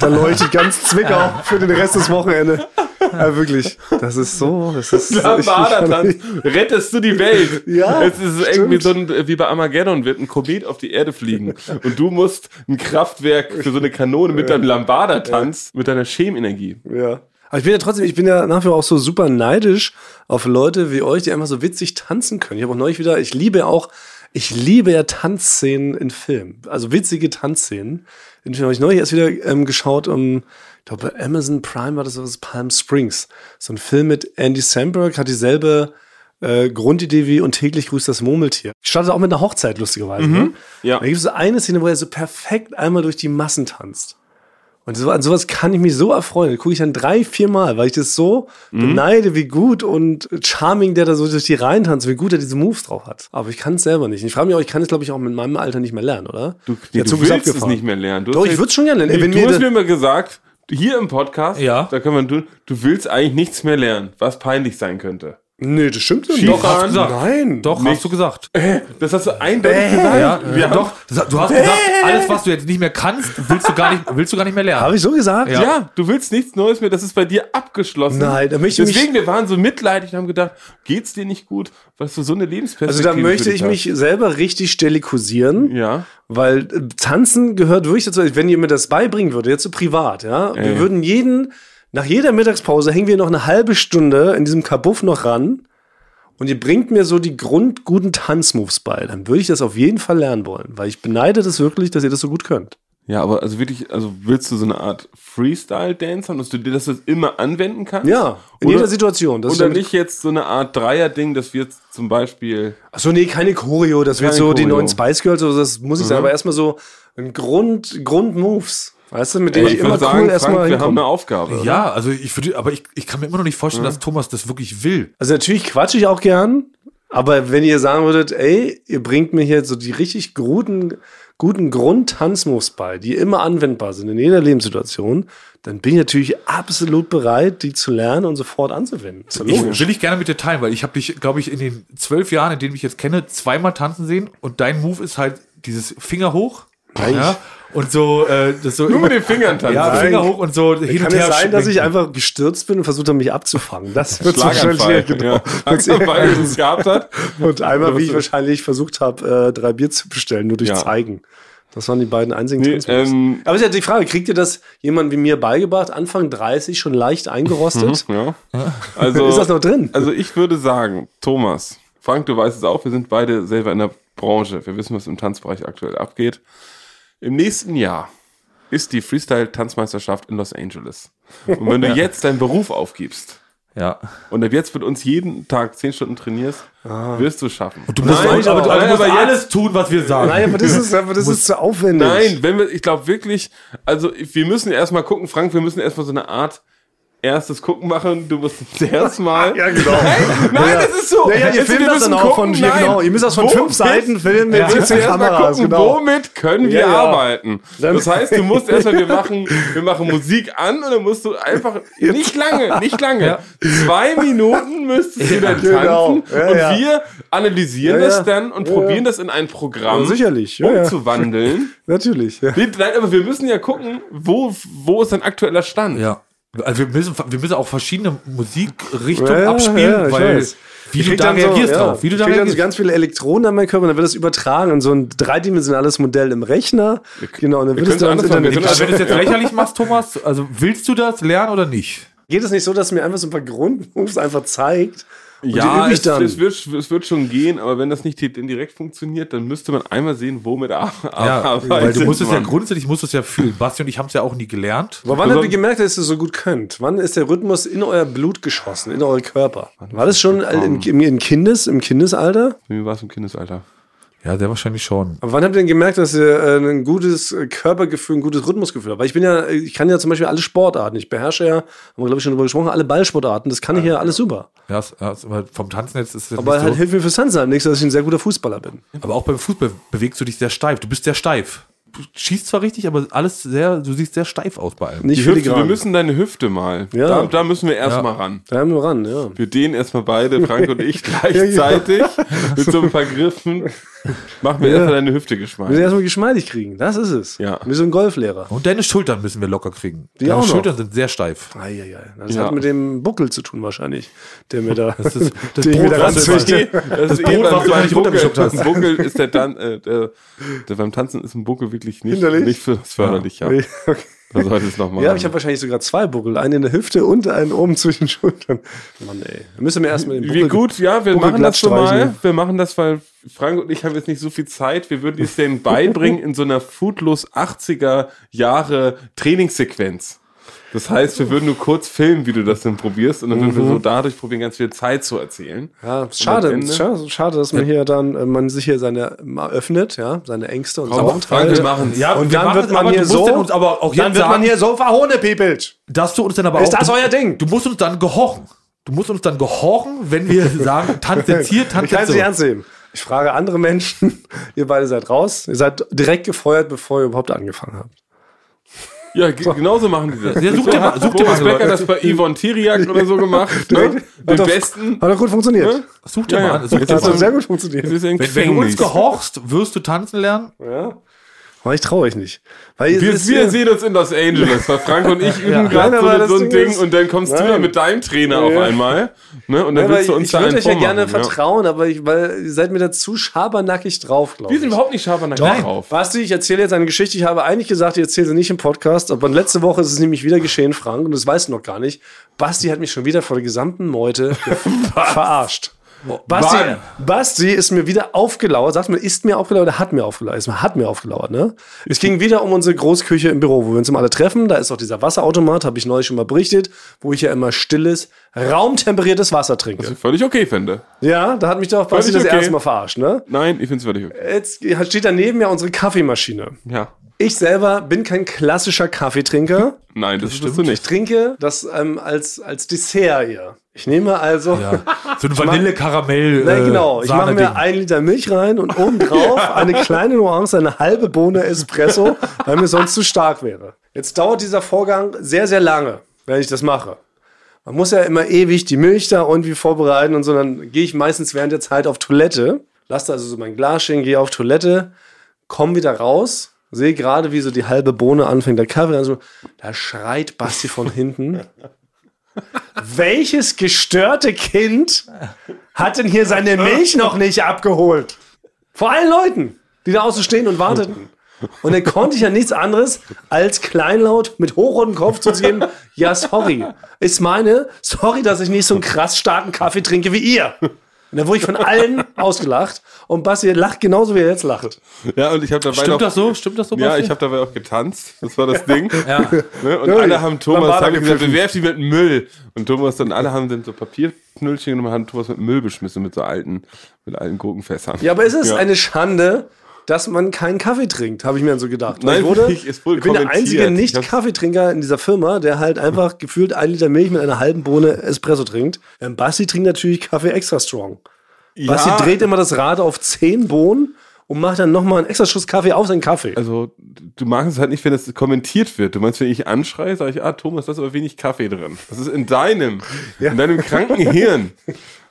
dann leuchte ich ganz Zwickau für den Rest des Wochenende. Ja, wirklich. Das ist so. Das ist Lambada ich- tanz, rettest du die Welt. Ja, Es ist irgendwie so ein, wie bei Armageddon wird ein Komet auf die Erde fliegen und du musst ein Kraftwerk für so eine Kanone mit deinem Lambada tanz, mit deiner Schemenenergie. Ja. Aber ich bin ja trotzdem, ich bin ja nach wie vor auch so super neidisch auf Leute wie euch, die einfach so witzig tanzen können. Ich habe auch neulich wieder, ich liebe auch, ich liebe ja Tanzszenen in Filmen. Also witzige Tanzszenen. Den Film habe ich neulich erst wieder ähm, geschaut, um, ich glaube, bei Amazon Prime war das was Palm Springs. So ein Film mit Andy Samberg, hat dieselbe äh, Grundidee wie und täglich grüßt das Murmeltier. Startet auch mit einer Hochzeit, lustigerweise. Ne? ja. Da gibt es so eine Szene, wo er so perfekt einmal durch die Massen tanzt. Und so, an sowas kann ich mich so erfreuen. Da gucke ich dann drei, vier Mal, weil ich das so beneide, wie gut und charming der da so durch die Reihen tanzt, wie gut er diese Moves drauf hat. Aber ich kann es selber nicht. Ich frage mich auch, ich kann es, glaube ich, auch mit meinem Alter nicht mehr lernen, oder? Du, nee, du willst es nicht mehr lernen. Du Doch, ich würde es schon gerne lernen. Nee, Wenn du mir hast mir immer gesagt, hier im Podcast, Ja. da kann man tun, du willst eigentlich nichts mehr lernen, was peinlich sein könnte. Nee, das stimmt nicht. Doch, hast du gesagt. Nein. Doch, hast du gesagt. Das hast du eindeutig gesagt. Ja, ja haben- doch. Du hast gesagt, alles, was du jetzt nicht mehr kannst, willst du gar nicht, willst du gar nicht mehr lernen. Habe ich so gesagt? Ja. du willst nichts Neues mehr, das ist bei dir abgeschlossen. Nein, da möchte ich Deswegen, wir waren so mitleidig und haben gedacht, geht's dir nicht gut, weil du so eine Lebensperspektive Also da möchte ich mich selber richtig stelikusieren. hast. Ja. Weil äh, Tanzen gehört wirklich dazu. Wenn ihr mir das beibringen würde, jetzt so privat, ja, wir ja. würden jeden, nach jeder Mittagspause hängen wir noch eine halbe Stunde in diesem Kabuff noch ran und ihr bringt mir so die grundguten Tanzmoves bei, dann würde ich das auf jeden Fall lernen wollen, weil ich beneide das wirklich, dass ihr das so gut könnt. Ja, aber also wirklich, also willst du so eine Art Freestyle-Dance haben, dass du dir das immer anwenden kannst? Ja, in Oder- jeder Situation. Oder nicht jetzt so eine Art Dreier-Ding, dass wir jetzt zum Beispiel Achso, nee, keine Choreo, das wird Keine so die Choreo. neuen Spice Girls, also das muss ich sagen, aber erstmal so ein Grund, Grundmoves. Weißt du, mit Ey, ich, ich immer würde cool sagen, erstmal Frank, wir haben hinkomme. eine Aufgabe. oder? Ja, also ich würde, aber ich, ich kann mir immer noch nicht vorstellen, dass Thomas das wirklich will. Also natürlich quatsche ich auch gern, aber wenn ihr sagen würdet, ey, ihr bringt mir hier so die richtig guten, guten Grundtanzmoves bei, die immer anwendbar sind in jeder Lebenssituation, dann bin ich natürlich absolut bereit, die zu lernen und sofort anzuwenden. Ja Ich, will ich gerne mit dir teilen, weil ich habe dich, glaube ich, in den zwölf Jahren, in denen ich jetzt kenne, zweimal tanzen sehen und dein Move ist halt dieses Finger hoch. Ja, und so, äh, das so Nur immer, mit den Fingern tanzen. ja. Finger hoch und so hin Kann und her es sein, dass ich einfach gestürzt bin und versucht habe, mich abzufangen? Das wird Schlaganfall. genau. Ja. Schlaganfall, wie es gehabt hat. Und einmal, wie ich wahrscheinlich versucht habe, äh, drei Bier zu bestellen, nur durch Ja. Zeigen. Das waren die beiden einzigen Nee, ähm, Aber ist ja die Frage, kriegt ihr das jemand wie mir beigebracht, Anfang 30 schon leicht eingerostet? Ja. Also, Ist das noch drin? Also ich würde sagen, Thomas, Frank, du weißt es auch, wir sind beide selber in der Branche. Wir wissen, was im Tanzbereich aktuell abgeht. Im nächsten Jahr ist die Freestyle-Tanzmeisterschaft in Los Angeles. Und wenn du jetzt deinen Beruf aufgibst Ja. und ab jetzt mit uns jeden Tag zehn Stunden trainierst, wirst du es schaffen. Du musst, Nein, aber, du, aber- aber du musst aber jetzt- alles tun, was wir sagen. Nein, aber das ist, aber das ist zu aufwendig. Nein, wenn wir, ich glaube wirklich, also wir müssen erstmal gucken, Frank, wir müssen erstmal so eine Art erstes Gucken machen, du musst zuerst mal. Ja, genau. Nein, Ja. das ist so. Ja, ja, ihr filmt das dann auch von, gucken, ja, genau. Ihr müsst das von womit- fünf Seiten filmen mit Wir müssen 17 erst mal Kameras, gucken, genau. womit können wir Ja, ja. arbeiten. Das heißt, du musst erstmal, wir machen, wir machen Musik an und dann musst du einfach, nicht lange, nicht lange, Ja. zwei Minuten müsstest du dann Genau. tanzen Ja, und ja. wir analysieren Ja, das ja. dann und Ja, probieren ja. das in ein Programm Ja, sicherlich. Ja, ja. umzuwandeln. Natürlich. Ja. Nein, aber wir müssen ja gucken, wo, wo ist ein aktueller Stand. Ja. Also wir müssen, wir müssen auch verschiedene Musikrichtungen Ja, abspielen, ja, weil weiß. wie Ich du da dann so, reagierst ja, drauf. Wie du ich da krieg dann so reagierst. ganz viele Elektronen an meinen Körper und dann wird das übertragen in so ein dreidimensionales Modell im Rechner. Genau, und dann wird es dann Internet können wenn du es jetzt lächerlich machst, Thomas, also willst du das lernen oder nicht? Geht es nicht so, dass es mir einfach so ein paar Grundmoves einfach zeigt? Und Ja, es, dann. es, wird, es wird schon gehen, aber wenn das nicht direkt funktioniert, dann müsste man einmal sehen, womit er Ja, arbeitet. weil du musst es ja grundsätzlich musst es ja fühlen. Basti und ich haben es ja auch nie gelernt. Aber wann habt ihr gemerkt, dass ihr es so gut könnt? Wann ist der Rhythmus in euer Blut geschossen, in euren Körper? War das schon im, im, im, Kindes, im Kindesalter? Bei mir war es im Kindesalter. Ja, sehr wahrscheinlich schon. Aber wann habt ihr denn gemerkt, dass ihr äh, ein gutes äh, Körpergefühl, ein gutes Rhythmusgefühl habt? Weil ich bin ja, ich kann ja zum Beispiel alle Sportarten. Ich beherrsche ja, haben wir glaube ich schon drüber gesprochen, alle Ballsportarten. Das kann ich ja alles super. Ja, aber vom Tanzen jetzt ist es Aber halt so. hilft mir fürs Tanzen halt nichts, dass ich ein sehr guter Fußballer bin. Aber auch beim Fußball bewegst du dich sehr steif. Du bist sehr steif. Du schießt zwar richtig, aber alles sehr, du siehst sehr steif aus bei allem. Nicht Hüfte, wir müssen deine Hüfte mal. Ja. Da, da müssen wir erstmal Ja. ran. Da haben wir ran, ja. Wir dehnen erstmal beide, Frank und ich, gleichzeitig mit so ein paar Griffen. Machen wir erstmal deine Hüfte Wir müssen geschmeidig. erstmal geschmeidig kriegen. Das ist es. Ja. Wie so ein Golflehrer. Und deine Schultern müssen wir locker kriegen. Die deine auch noch. Schultern sind sehr steif. Eieiei. Das Ja. hat mit dem Buckel zu tun wahrscheinlich. Der mir da. Das ist das Brot, wieder was wichtig. immer- Das, ist Brot, eh was du eigentlich Buckel, runtergeschluckt hast. beim Buckel ist der dann, äh, der, der, beim Tanzen ist ein Buckel wirklich nicht, Hinderlich? nicht für, förderlich, ja. Nee, okay. Da sollte es nochmal. Ja, ich habe wahrscheinlich sogar zwei Buckel. Einen in der Hüfte und einen oben zwischen den Schultern. Mann, ey. Da müssen wir erstmal den Wie gut, ja, wir Buckel machen das schon mal. Wir machen das, weil Frank und ich haben jetzt nicht so viel Zeit. Wir würden es denen beibringen in so einer foodlos 80er Jahre Trainingssequenz. Das heißt, wir würden nur kurz filmen, wie du das denn probierst und dann würden wir so dadurch probieren, ganz viel Zeit zu erzählen. Ja, schade, schade, schade, dass man hier dann, äh, man sich hier seine, öffnet, ja, seine Ängste und Komm, Sorgen Frank, wir teilt. machen's. Ja, Und wir dann machen wird man aber hier du musst so- uns aber auch Dann wird man sagen, hier so verhohnepiepelt. dass du uns dann aber Ist auch, das euer Ding? du musst uns dann gehorchen. Du musst uns dann gehorchen, wenn wir sagen, tanz jetzt hier, Ich tanz kann jetzt so. nicht ernst nehmen. Ich frage andere Menschen, ihr beide seid raus, ihr seid direkt gefeuert, bevor ihr überhaupt angefangen habt. Ja, ge- genauso machen die das. Ja, such dir mal- such dir mal Becker Leute. hat das bei Yvonne Tiriak oder so gemacht. ne? Den Hat doch- besten. Hat doch gut funktioniert. Such dir Ja, mal ja. an. Such dir Hat doch sehr gut funktioniert. Das Wenn, wenn du uns gehorchst, wirst du tanzen lernen. Ja. Aber ich traue euch nicht. Weil Wir, es ist wir sehen uns in Los Angeles, weil Frank und ich üben Nein, gerade so, so ein Ding Ding ist- und dann kommst du Nein. da mit deinem Trainer auf Ja. einmal. Ne? Und dann Ja, weil willst du uns ich würde euch ja gerne vertrauen, aber ich, weil ihr seid mir da zu schabernackig drauf, glaube Wir ich. sind überhaupt nicht der Nein. drauf. Basti, ich erzähle jetzt eine Geschichte. Ich habe eigentlich gesagt, ich erzähle sie nicht im Podcast, aber letzte Woche ist es nämlich wieder geschehen, Frank, und das weißt du noch gar nicht. Basti hat mich schon wieder vor der gesamten Meute verarscht. Basti? Basti ist mir wieder aufgelauert. Sagt man, ist mir aufgelauert oder hat mir aufgelauert? Ist mir- Hat mir aufgelauert, ne? Es ging wieder um unsere Großküche im Büro, wo wir uns immer alle treffen. Da ist auch dieser Wasserautomat, habe ich neulich schon mal berichtet, wo ich ja immer stilles, raumtemperiertes Wasser trinke. Was ich völlig okay finde. Ja, da hat mich doch Basti das okay. erste Mal verarscht, ne? Nein, ich finde es völlig okay. Jetzt steht daneben ja unsere Kaffeemaschine. Ja. Ich selber bin kein klassischer Kaffeetrinker. Nein, das, bist du Ich nicht. trinke das ähm, als, als Dessert eher. Ich nehme also. Ja. So ein Vanille-Karamell. Nein, äh, genau. Ich mache mir ein Liter Milch rein und obendrauf eine kleine Nuance, eine halbe Bohne Espresso, weil mir sonst zu stark wäre. Jetzt dauert dieser Vorgang sehr, sehr lange, wenn ich das mache. Man muss ja immer ewig die Milch da irgendwie vorbereiten und so. Dann gehe ich meistens während der Zeit auf Toilette, lasse da also so mein Glas stehen, gehe auf Toilette, komme wieder raus, sehe gerade, wie so die halbe Bohne anfängt, der Kaffee an, so, da schreit Basti von hinten. Welches gestörte Kind hat denn hier seine Milch noch nicht abgeholt? Vor allen Leuten, die da außen stehen und warteten. Und dann konnte ich ja nichts anderes als kleinlaut mit hochrotem Kopf zu sehen, ja, sorry. Ist meine, sorry, dass ich nicht so einen krass starken Kaffee trinke wie ihr. Und dann wurde ich von allen ausgelacht und Basti lacht genauso, wie er jetzt lacht. Ja, und ich habe dabei Stimmt noch, das so? Stimmt das so? Ja, Basti? ich habe dabei auch getanzt. Das war das Ding. Ja. Ne? Und Ja, alle haben Thomas, Lambada habe ich gesagt, bewerf die mit Müll. Und Thomas dann, alle haben dann so Papierknüllchen genommen und haben Thomas mit Müll beschmissen, mit so alten, mit alten Gurkenfässern. Ja, aber ist es Ja. eine Schande, dass man keinen Kaffee trinkt, habe ich mir dann so gedacht. Nein, ich, wurde, ich- bin der einzige Nicht-Kaffeetrinker in dieser Firma, der halt einfach gefühlt ein Liter Milch mit einer halben Bohne Espresso trinkt. Ähm, Basti trinkt natürlich Kaffee extra strong. Basti Ja. dreht immer das Rad auf 10 Bohnen und macht dann nochmal einen extra Schuss Kaffee auf seinen Kaffee. Also, du magst es halt nicht, wenn es kommentiert wird. Du meinst, wenn ich anschreie, sage ich, ah, Thomas, da ist aber wenig Kaffee drin. Das ist in deinem, in deinem kranken Hirn.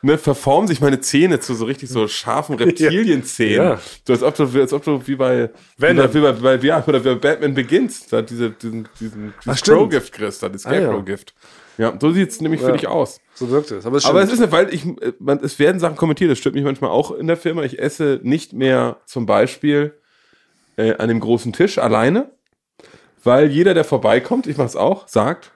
Ne, verformen sich meine Zähne zu so richtig so scharfen Reptilienzähnen. Ja. So als ob du, als ob du wie bei, Venom. wie bei, bei ja, oder wie bei Batman Begins, da diese, diesen, diesen, stimmt. Crow-Gift kriegst, da, das Ah, ja. Ja, so sieht's nämlich für Ja. dich aus. So wirkt es. Aber es, Aber es ist eine, weil ich, man, es werden Sachen kommentiert, das stört mich manchmal auch in der Firma. Ich esse nicht mehr zum Beispiel äh, an dem großen Tisch alleine, weil jeder, der vorbeikommt, ich mach's auch, sagt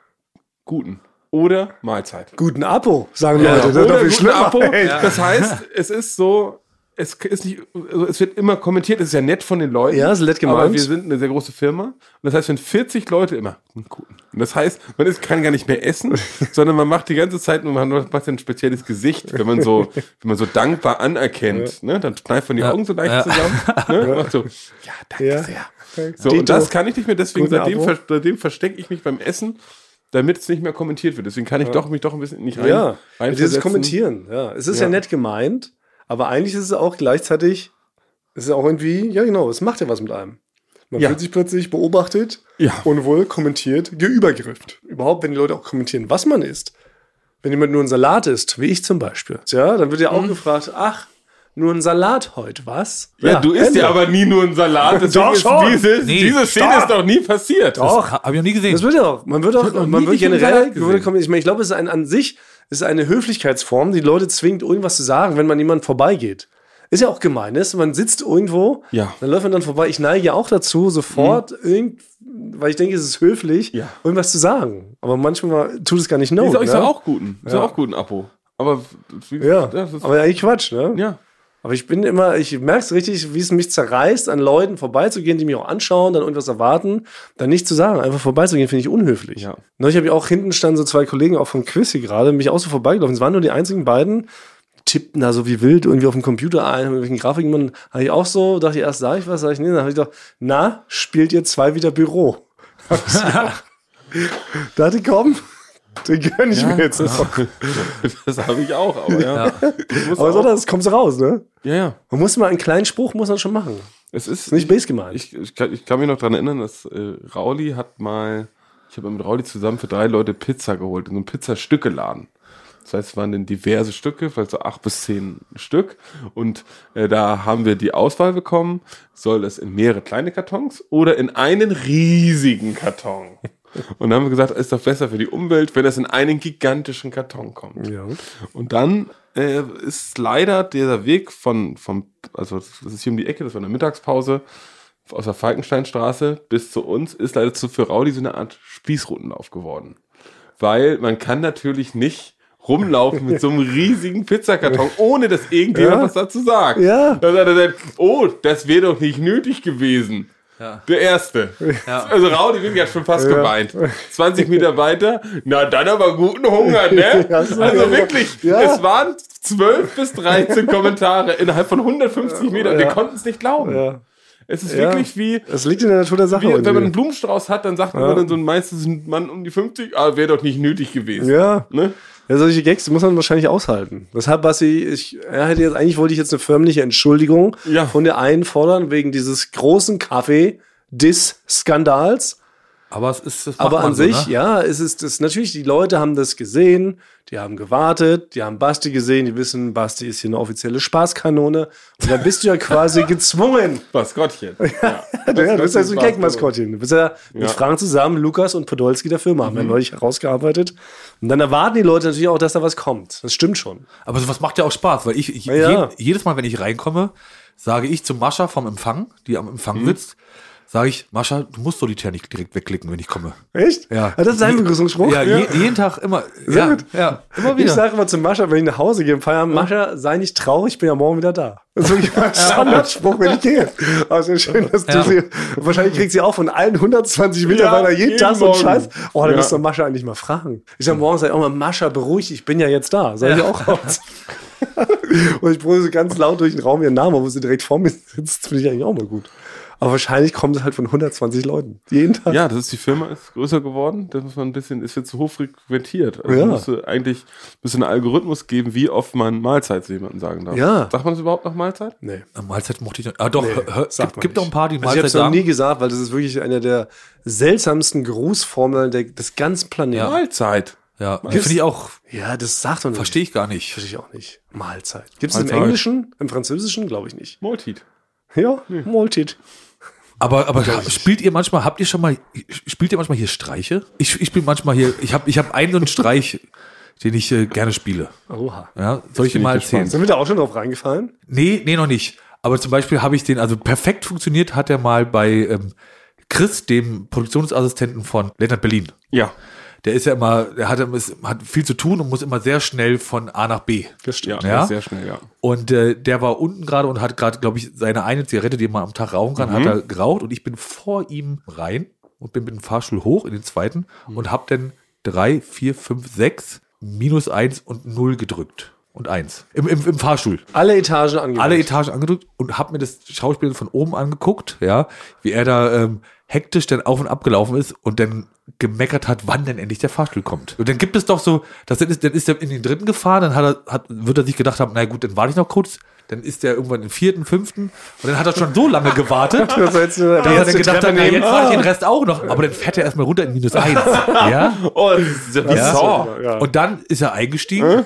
guten oder Mahlzeit. guten Abo, sagen Ja, Leute. Das ist guten schlimmer. Ey. Das heißt, es ist so, es ist nicht, also es wird immer kommentiert, es ist ja nett von den Leuten. Ja, ist nett Aber gemeint. wir sind eine sehr große Firma. Und das heißt, wenn 40 Leute immer einen guten. Und das heißt, man ist, kann gar nicht mehr essen, sondern man macht die ganze Zeit nur, man macht ein spezielles Gesicht, wenn man so, wenn man so dankbar anerkennt, ne, dann kneift man die Ja. Augen so leicht Ja. zusammen, ne, und macht so, ja, danke Ja. sehr. So, Dito. und das kann ich nicht mehr, deswegen Guten seitdem, ver seitdem verstecke ich mich beim Essen, damit es nicht mehr kommentiert wird. Deswegen kann ich doch mich doch ein bisschen nicht rein, Ja, dieses. Kommentieren. Ja, es ist ja. Ja. nett gemeint, aber eigentlich ist es auch gleichzeitig, es ist auch irgendwie, ja genau, es macht ja was mit einem. Man Ja. fühlt sich plötzlich beobachtet Ja. und wohl kommentiert, geübergrifft. Überhaupt, wenn die Leute auch kommentieren, was man isst. Wenn jemand nur ein Salat isst, wie ich zum Beispiel, ja, dann wird ja auch Mhm. gefragt, ach, nur ein Salat heute, was? Ja, du isst Ende. ja aber nie nur einen Salat. Doch ist schon. Diese, Nee, diese Szene stopp. ist doch nie passiert. Doch. Ha- Hab ich noch nie gesehen. Das wird ja auch. Man wird auch, man wird generell, ich meine, ich glaube, es ist ein, an sich, es ist eine Höflichkeitsform, die Leute zwingt, irgendwas zu sagen, wenn man jemand vorbeigeht. Ist ja auch gemein, ist, man sitzt irgendwo, Ja. dann läuft man dann vorbei. Ich neige ja auch dazu, sofort irgend, weil ich denke, es ist höflich, Ja. irgendwas zu sagen. Aber manchmal tut es gar nicht sag, ich ne? sag auch guten. Sag auch guten Abo. Aber wie, Ja, das ist, aber eigentlich Quatsch, ne? ja. Aber ich bin immer, ich merke es richtig, wie es mich zerreißt, an Leuten vorbeizugehen, die mich auch anschauen, dann irgendwas erwarten, dann nicht zu sagen, einfach vorbeizugehen, finde ich unhöflich. Ja. Neulich habe ich auch hinten standen so zwei Kollegen auch vom Quiz hier gerade, mich auch so vorbeigelaufen. Es waren nur die einzigen beiden, tippten da so wie wild irgendwie auf dem Computer ein, haben irgendwelchen Grafiken gemacht. Habe ich auch so, dachte ich erst, sage ich was, sage ich nee, dann habe ich gedacht, na, spielt ihr zwei wieder Büro? da dachte ich, komm, den gönn ich mir jetzt noch. Das habe ich auch, aber ja. Muss Aber so, das kommt so raus, ne? ja, ja. Man muss mal einen kleinen Spruch, muss man schon machen. Es ist, Nicht base gemeint. ich, ich, kann, ich kann mich noch dran erinnern, dass äh, Rauli hat mal, ich habe mit Rauli zusammen für drei Leute Pizza geholt, in so einem Pizzastückeladen. Das heißt, es waren dann diverse Stücke, vielleicht so acht bis zehn Stück. Und äh, da haben wir die Auswahl bekommen, soll es in mehrere kleine Kartons oder in einen riesigen Karton. Und dann haben wir gesagt, ist doch besser für die Umwelt, wenn das in einen gigantischen Karton kommt. Ja. Und dann äh, ist leider dieser Weg von, vom, also das ist hier um die Ecke, das war eine Mittagspause, aus der Falkensteinstraße bis zu uns, ist leider zu für Raudi so eine Art Spießrutenlauf geworden. Weil man kann natürlich nicht rumlaufen mit so einem riesigen Pizzakarton, ohne dass irgendjemand Ja. was dazu sagt. Ja. Dann hat er oh, das wäre doch nicht nötig gewesen. Ja. Der erste. Ja. Also Raudi wirklich hat schon fast geweint. 20 Meter weiter, na dann aber guten Hunger, ne? Ja, so, also ja. wirklich, Ja. es waren 12 bis 13 Kommentare innerhalb von 150 Metern. Wir Ja. konnten es nicht glauben. Ja. Es ist Ja. wirklich wie, Das liegt in der Natur der Sache. wie wenn man einen. Blumenstrauß hat, dann sagt man dann so meistens ein Mann um die 50, ah, wäre doch nicht nötig gewesen. ja. Ne? Ja, solche Gags muss man wahrscheinlich aushalten. Deshalb, Basti, ich er hätte jetzt, eigentlich wollte ich jetzt eine förmliche Entschuldigung Ja. von der einen fordern, wegen dieses großen Kaffee-Diss-Skandals. Aber es ist, das Aber an so, sich, ne? ja, es ist das natürlich, die Leute haben das gesehen, die haben gewartet, die haben Basti gesehen, die wissen, Basti ist hier eine offizielle Spaßkanone. Und dann bist du ja quasi gezwungen. Maskottchen. Ja. Ja, du bist ja so ein Gag-Maskottchen. Du bist ja, mit Ja. Frank zusammen, Lukas und Podolski der Firma, haben wir neulich herausgearbeitet. Und dann erwarten die Leute natürlich auch, dass da was kommt. Das stimmt schon. Aber sowas macht ja auch Spaß, weil ich, ich Ja. je, jedes Mal, wenn ich reinkomme, sage ich zu Mascha vom Empfang, die am Empfang Mhm. sitzt, sage ich, Mascha, du musst solitär nicht direkt wegklicken, wenn ich komme. Echt? Ja. Ah, das ist dein Begrüßungsspruch? Ja, Je, jeden Tag immer. Sehr ja, gut. ja, immer Ich wieder. sage immer zu Mascha, wenn ich nach Hause gehe im Feierabend, Mascha, sei nicht traurig, ich bin ja morgen wieder da. Das ist wirklich mein Standardspruch, wenn ich gehe. Also schön, dass du Ja. sie, wahrscheinlich kriegt sie auch von allen 120 Mitarbeitern jeden, jeden Tag so einen. Scheiß. Oh, dann Ja. müsst ihr Mascha eigentlich mal fragen. Ich sag morgens ich auch mal, Mascha, beruhig dich, ich bin ja jetzt da. Sag ich auch raus. Und ich brülle ganz laut durch den Raum ihren Namen, wo sie direkt vor mir sitzt, finde ich eigentlich auch mal gut. Aber wahrscheinlich kommt es halt von 120 Leuten. Jeden Tag. Ja, das ist die Firma ist größer geworden. Das muss man ein bisschen, ist jetzt zu hoch frequentiert. Also Ja. müsste eigentlich müsste einen Algorithmus geben, wie oft man Mahlzeit zu jemandem sagen darf. Ja. Sagt man das überhaupt noch Mahlzeit? Nee. Mahlzeit mochte ich noch. Ah, doch, Nee, hör- gibt, man gibt doch ein nicht. paar, die Also ich habe Mahlzeit es noch nie gesagt, weil das ist wirklich eine der seltsamsten Grußformeln der, des ganzen Planeten. Ja. Mahlzeit. Ja, finde ich auch, Ja, das sagt man nicht. verstehe ich gar nicht. Verstehe ich auch nicht. Mahlzeit. Gibt es im Mahlzeit. Englischen? Im Französischen? Glaube ich nicht. Multit. Ja, Multit. Aber, aber spielt ihr manchmal, habt ihr schon mal, spielt ihr manchmal hier Streiche? Ich, ich spiele manchmal hier, ich habe ich hab einen so einen Streich, den ich äh, gerne spiele. Oha. Ja, soll ich dir bin mal ich erzählen? Sind wir da auch schon drauf reingefallen? Nee, nee, noch nicht. Aber zum Beispiel habe ich den, also perfekt funktioniert hat er mal bei ähm, Chris, dem Produktionsassistenten von Leonard Berlin. Ja. Der ist ja immer, der hat, hat viel zu tun und muss immer sehr schnell von A nach B. Ja. Ja. sehr schnell, ja. Und äh, der war unten gerade und hat gerade, glaube ich, seine eine Zigarette, die man am Tag rauchen kann, hat er geraucht und ich bin vor ihm rein und bin mit dem Fahrstuhl hoch in den zweiten und habe dann drei, vier, fünf, sechs, minus eins und null gedrückt. Und eins. Im, im, im Fahrstuhl. Alle Etagen angedrückt. Alle Etagen angedrückt und habe mir das Schauspiel von oben angeguckt, ja, wie er da ähm, hektisch dann auf und ab gelaufen ist und dann gemeckert hat, wann denn endlich der Fahrstuhl kommt. Und dann gibt es doch so, das dann ist, dann ist er in den dritten gefahren, dann hat er, hat, wird er sich gedacht haben, na gut, dann warte ich noch kurz, dann ist er irgendwann im vierten, fünften und dann hat er schon so lange gewartet, dass er dann gedacht hat, na, jetzt fahre ich den Rest auch noch, aber dann fährt er erstmal runter in minus eins, ja. Oh, das ist ja. Ja. Und dann ist er eingestiegen.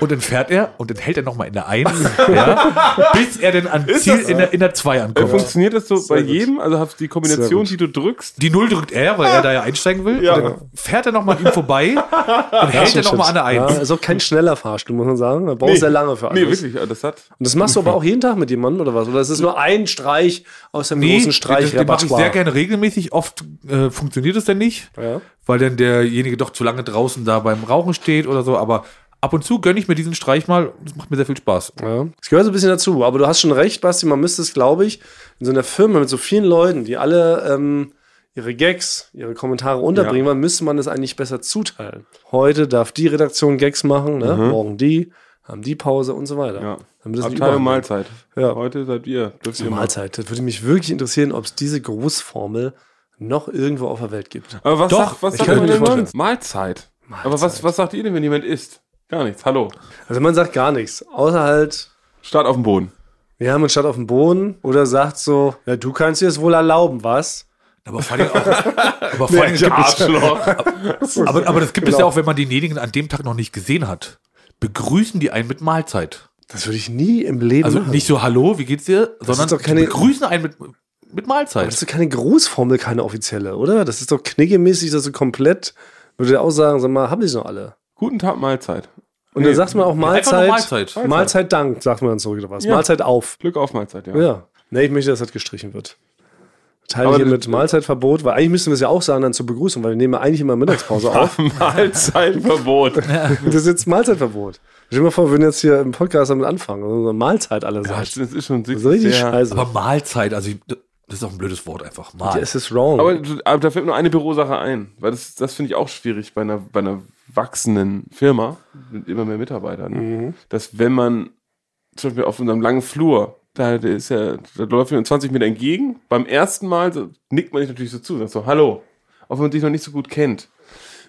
Und dann fährt er und dann hält er nochmal in der 1, ja, bis er dann an Ziel in der, in der 2 Äh, ankommt. Funktioniert das so bei gut. jedem? Also hast du die Kombination, Sehr die du drückst? Die Null drückt er, weil er da ja einsteigen will. Ja. Und dann fährt er nochmal an ihm vorbei und hält er nochmal an der Ja, 1. ist auch kein schneller Fahrstuhl, muss man sagen. Da brauchst du sehr lange für alles. Nee, wirklich. Das hat. Und das machst du aber auch jeden Tag mit jemandem oder was? Oder ist es nur ein Streich aus dem großen das, das mache ich sehr gerne regelmäßig. Oft äh, funktioniert es dann nicht, Ja. weil dann derjenige doch zu lange draußen da beim Rauchen steht oder so. Aber ab und zu gönne ich mir diesen Streich mal. Das macht mir sehr viel Spaß. Ja. Das gehört so ein bisschen dazu. Aber du hast schon recht, Basti, man müsste es, glaube ich, in so einer Firma mit so vielen Leuten, die alle ähm, ihre Gags, ihre Kommentare unterbringen wollen, müsste man es eigentlich besser zuteilen. Heute darf die Redaktion Gags machen, ne? morgen die, haben die Pause und so weiter. Ja. Damit das Abteilung überhand Mahlzeit. Ja. Heute seid ihr. Dürft ihr. Mahlzeit. Das würde mich wirklich interessieren, ob es diese Grußformel noch irgendwo auf der Welt gibt. Aber was Doch, sagt, was sagt man denn sonst? Mahlzeit. Aber was, was sagt ihr denn, wenn jemand isst? Gar nichts. Hallo. Also man sagt gar nichts, außer halt, Start auf dem Boden. ja, man steht auf dem Boden oder sagt so, ja, du kannst dir das wohl erlauben, was? Aber vor allem auch, aber vor allem gibt es, Arschloch. aber, aber das gibt es Genau. ja auch, wenn man denjenigen an dem Tag noch nicht gesehen hat. Begrüßen die einen mit Mahlzeit. Das würde ich nie im Leben Also machen. nicht so Hallo, wie geht's dir? Sondern keine- begrüßen einen mit, mit Aber das Mahlzeit. ist doch keine Grußformel, keine offizielle, oder? Das ist doch knickemäßig, das ist so komplett, würde der auch sagen, sag mal, haben die noch alle? Guten Tag, Mahlzeit. Und dann sagt man auch nur Mahlzeit. Mahlzeit. Mahlzeit Dank, sagt man dann zurück oder was? Ja. Mahlzeit auf. Glück auf Mahlzeit, ja. Ja. Nee, ich möchte, dass das gestrichen wird. Teile hier mit Mahlzeitverbot, weil eigentlich müssten wir es ja auch sagen dann zur Begrüßung, weil wir nehmen ja eigentlich immer Mittagspause auf. Mahlzeitverbot. Das ist jetzt Mahlzeitverbot. Stell dir mal vor, wir würden jetzt hier im Podcast damit anfangen und Mahlzeit alle Ja, sagen. das ist schon Das ist richtig sehr- scheiße. Aber Mahlzeit, also ich- das ist auch ein blödes Wort einfach. Mahl. Ja, es ist wrong. Aber, aber da fällt mir nur eine Bürosache ein, weil das, das finde ich auch schwierig bei einer, bei einer wachsenden Firma mit immer mehr Mitarbeitern, Mhm. dass wenn man zum Beispiel auf unserem langen Flur, da, ist ja, da läuft mir 20 Meter entgegen, beim ersten Mal so, nickt man sich natürlich so zu, sagt so, hallo, auch wenn man sich noch nicht so gut kennt.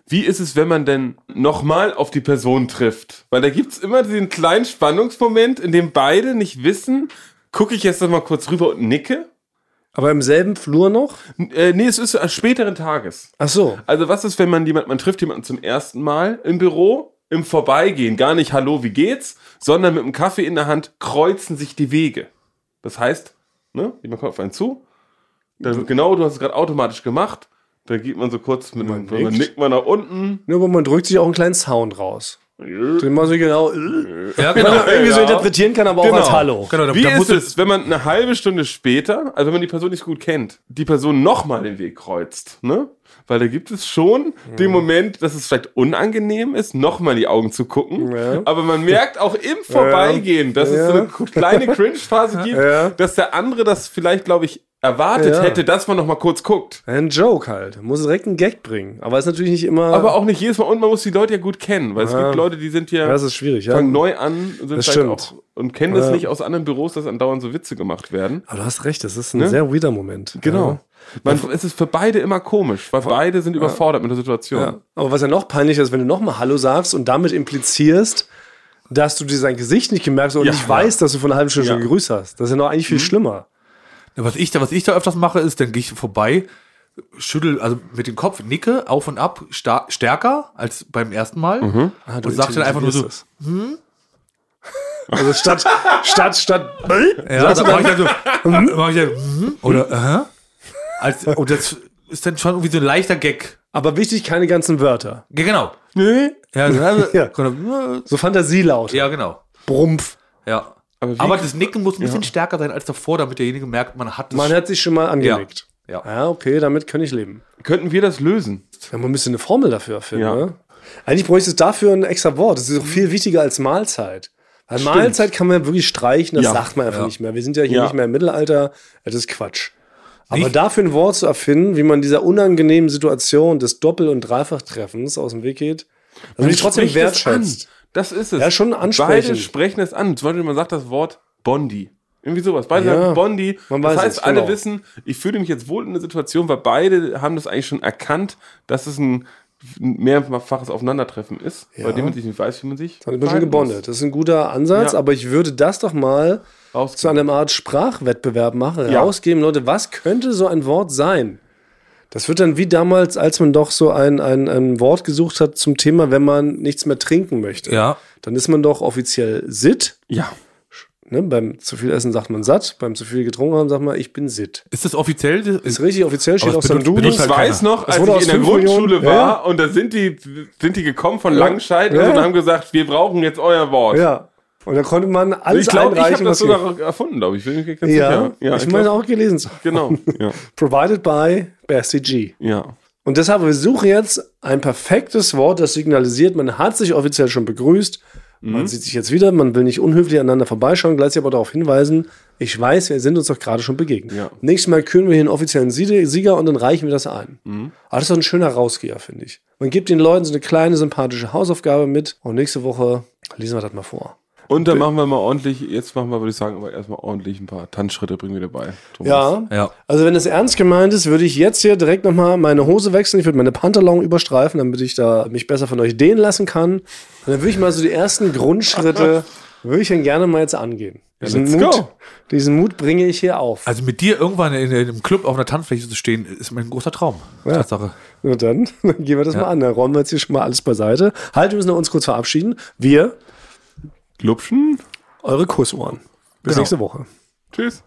Wie ist es, wenn man denn nochmal auf die Person trifft? Weil da gibt's immer diesen kleinen Spannungsmoment, in dem beide nicht wissen, gucke ich jetzt noch mal kurz rüber und nicke? Aber im selben Flur noch? Äh, nee, es ist äh, späteren Tages. Ach so. Also was ist, wenn man jemand, man trifft jemanden zum ersten Mal im Büro, im Vorbeigehen, gar nicht Hallo, wie geht's, sondern mit einem Kaffee in der Hand kreuzen sich die Wege. Das heißt, ne, jemand kommt auf einen zu, dann, genau, du hast es gerade automatisch gemacht, dann geht man so kurz mit Man einem, dann nickt. nickt man nach unten. Nur, aber man drückt sich auch einen kleinen Sound raus. Den man so genau, äh, ja, genau genau. irgendwie so Ja. interpretieren kann, aber auch Genau. als Hallo. genau da, Wie da ist es, wenn man eine halbe Stunde später, also wenn man die Person nicht gut kennt, die Person nochmal den Weg kreuzt, ne? Weil da gibt es schon den Moment, dass es vielleicht unangenehm ist, nochmal die Augen zu gucken. Ja. Aber man merkt auch im Vorbeigehen, dass es so Ja. eine kleine Cringe-Phase gibt, Ja. dass der andere das vielleicht, glaube ich, erwartet Ja. hätte, dass man noch mal kurz guckt. Ein Joke halt. Muss direkt einen Gag bringen. Aber ist natürlich nicht immer. Aber auch nicht jedes Mal. Und man muss die Leute ja gut kennen. Weil es Ja. gibt Leute, die sind ja, das ist schwierig, ja. fangen neu an sind Das vielleicht stimmt. auch, und kennen das Ja. nicht aus anderen Büros, dass andauernd so Witze gemacht werden. Aber du hast recht, das ist ein Ne? sehr weirder Moment. Genau. Man, es ist für beide immer komisch, weil beide sind überfordert mit der Situation. Aber was ja noch peinlicher ist, wenn du nochmal Hallo sagst und damit implizierst, dass du dir sein Gesicht nicht gemerkt hast und nicht weißt, dass du vor einer halben Stunde schon gegrüßt hast. Das ist ja noch eigentlich viel schlimmer. Ja, Was ich da, was ich da öfters mache, ist, dann gehe ich vorbei, schüttel, also mit dem Kopf, nicke auf und ab, stärker als beim ersten Mal Ah, und sag dann einfach nur so, das. Also statt, statt, statt, ja, dann mach ich dann so, mach ich dann, mhm, oder, aha. Als, und das ist dann schon irgendwie so ein leichter Gag. aber wichtig, keine ganzen Wörter. Ja, genau. Nee. Ja, so, also, Ja. genau. So Fantasielaut. ja genau. Brumpf. Ja. Aber Aber das Nicken muss ein bisschen stärker sein als davor, damit derjenige merkt, man hat das. Man hat sich schon mal angenickt. Ja. Ja, okay, damit kann ich leben. Könnten wir das lösen? Ja, man müsste eine Formel dafür erfinden, Ja. ne? Eigentlich bräuchte es dafür ein extra Wort. Das ist auch viel wichtiger als Mahlzeit. Weil Mahlzeit kann man wirklich streichen, das Ja. sagt man einfach Ja. nicht mehr. Wir sind ja hier Ja. nicht mehr im Mittelalter, das ist Quatsch. Aber Nicht? dafür ein Wort zu erfinden, wie man dieser unangenehmen Situation des Doppel- und Dreifachtreffens aus dem Weg geht, damit ich trotzdem spricht es wertschätzt. Das ist es. Ja, schon ansprechen. Beide sprechen es an. Zum Beispiel, man sagt das Wort Bondi. Irgendwie sowas. Beide Ja, sagen Bondi. man das weiß heißt, es, alle genau. wissen, ich fühle mich jetzt wohl in der Situation, weil beide haben das eigentlich schon erkannt, dass es ein mehrfaches Aufeinandertreffen ist, bei dem man sich nicht weiß, wie man sich. Dann bin schon gebondet. Das ist ein guter Ansatz, Ja. aber ich würde das doch mal Rausgeben. zu einem Art Sprachwettbewerb machen, Ja. rausgeben, Leute, was könnte so ein Wort sein? Das wird dann wie damals, als man doch so ein, ein, ein Wort gesucht hat zum Thema, wenn man nichts mehr trinken möchte. Ja. Dann ist man doch offiziell sitt. muss. Ja. Ne? Beim zu viel Essen sagt man satt, beim zu viel getrunken haben sagt man, ich bin sitt. Ist das offiziell? Ist richtig offiziell, steht auf seinem Duden. benutzt Ich halt weiß keiner. noch, Das als ich in der Grundschule Millionen- war Ja. und da sind die, sind die gekommen von Langscheid Ja. und haben gesagt, wir brauchen jetzt euer Wort. Ja. Und da konnte man alles ich glaube, ich einreichen, habe das geht. sogar erfunden, glaube ich. Bin mir ganz Ja, sicher. ja ich meine glaub- auch gelesen. Genau. Ja. Provided by Bessie G. ja. Und deshalb, wir suchen jetzt ein perfektes Wort, das signalisiert, man hat sich offiziell schon begrüßt, Mhm. man sieht sich jetzt wieder, man will nicht unhöflich aneinander vorbeischauen, gleichzeitig aber darauf hinweisen, ich weiß, wir sind uns doch gerade schon begegnet. Ja. Nächstes Mal küren wir hier einen offiziellen Sieger und dann reichen wir das ein. Mhm. Aber das ist doch ein schöner Rausgeher, finde ich. Man gibt den Leuten so eine kleine, sympathische Hausaufgabe mit und nächste Woche lesen wir das mal vor. Und dann machen wir mal ordentlich, jetzt machen wir, würde ich sagen, aber erstmal ordentlich ein paar Tanzschritte bringen wir dabei. Thomas. Ja. Ja. Also wenn es ernst gemeint ist, würde ich jetzt hier direkt nochmal meine Hose wechseln. Ich würde meine Pantalon überstreifen, damit ich da mich besser von euch dehnen lassen kann. Und dann würde ich mal so die ersten Grundschritte, würde ich dann gerne mal jetzt angehen. Diesen, let's Mut, go. diesen Mut bringe ich hier auf. Also mit dir irgendwann in, in einem Club auf einer Tanzfläche zu stehen, ist mein großer Traum. Tatsache. Na dann, dann gehen wir das mal an. Dann räumen wir jetzt hier schon mal alles beiseite. Halt, wir müssen uns kurz verabschieden. Wir, Glubschen. eure Kussohren. Bis Genau. nächste Woche. Tschüss.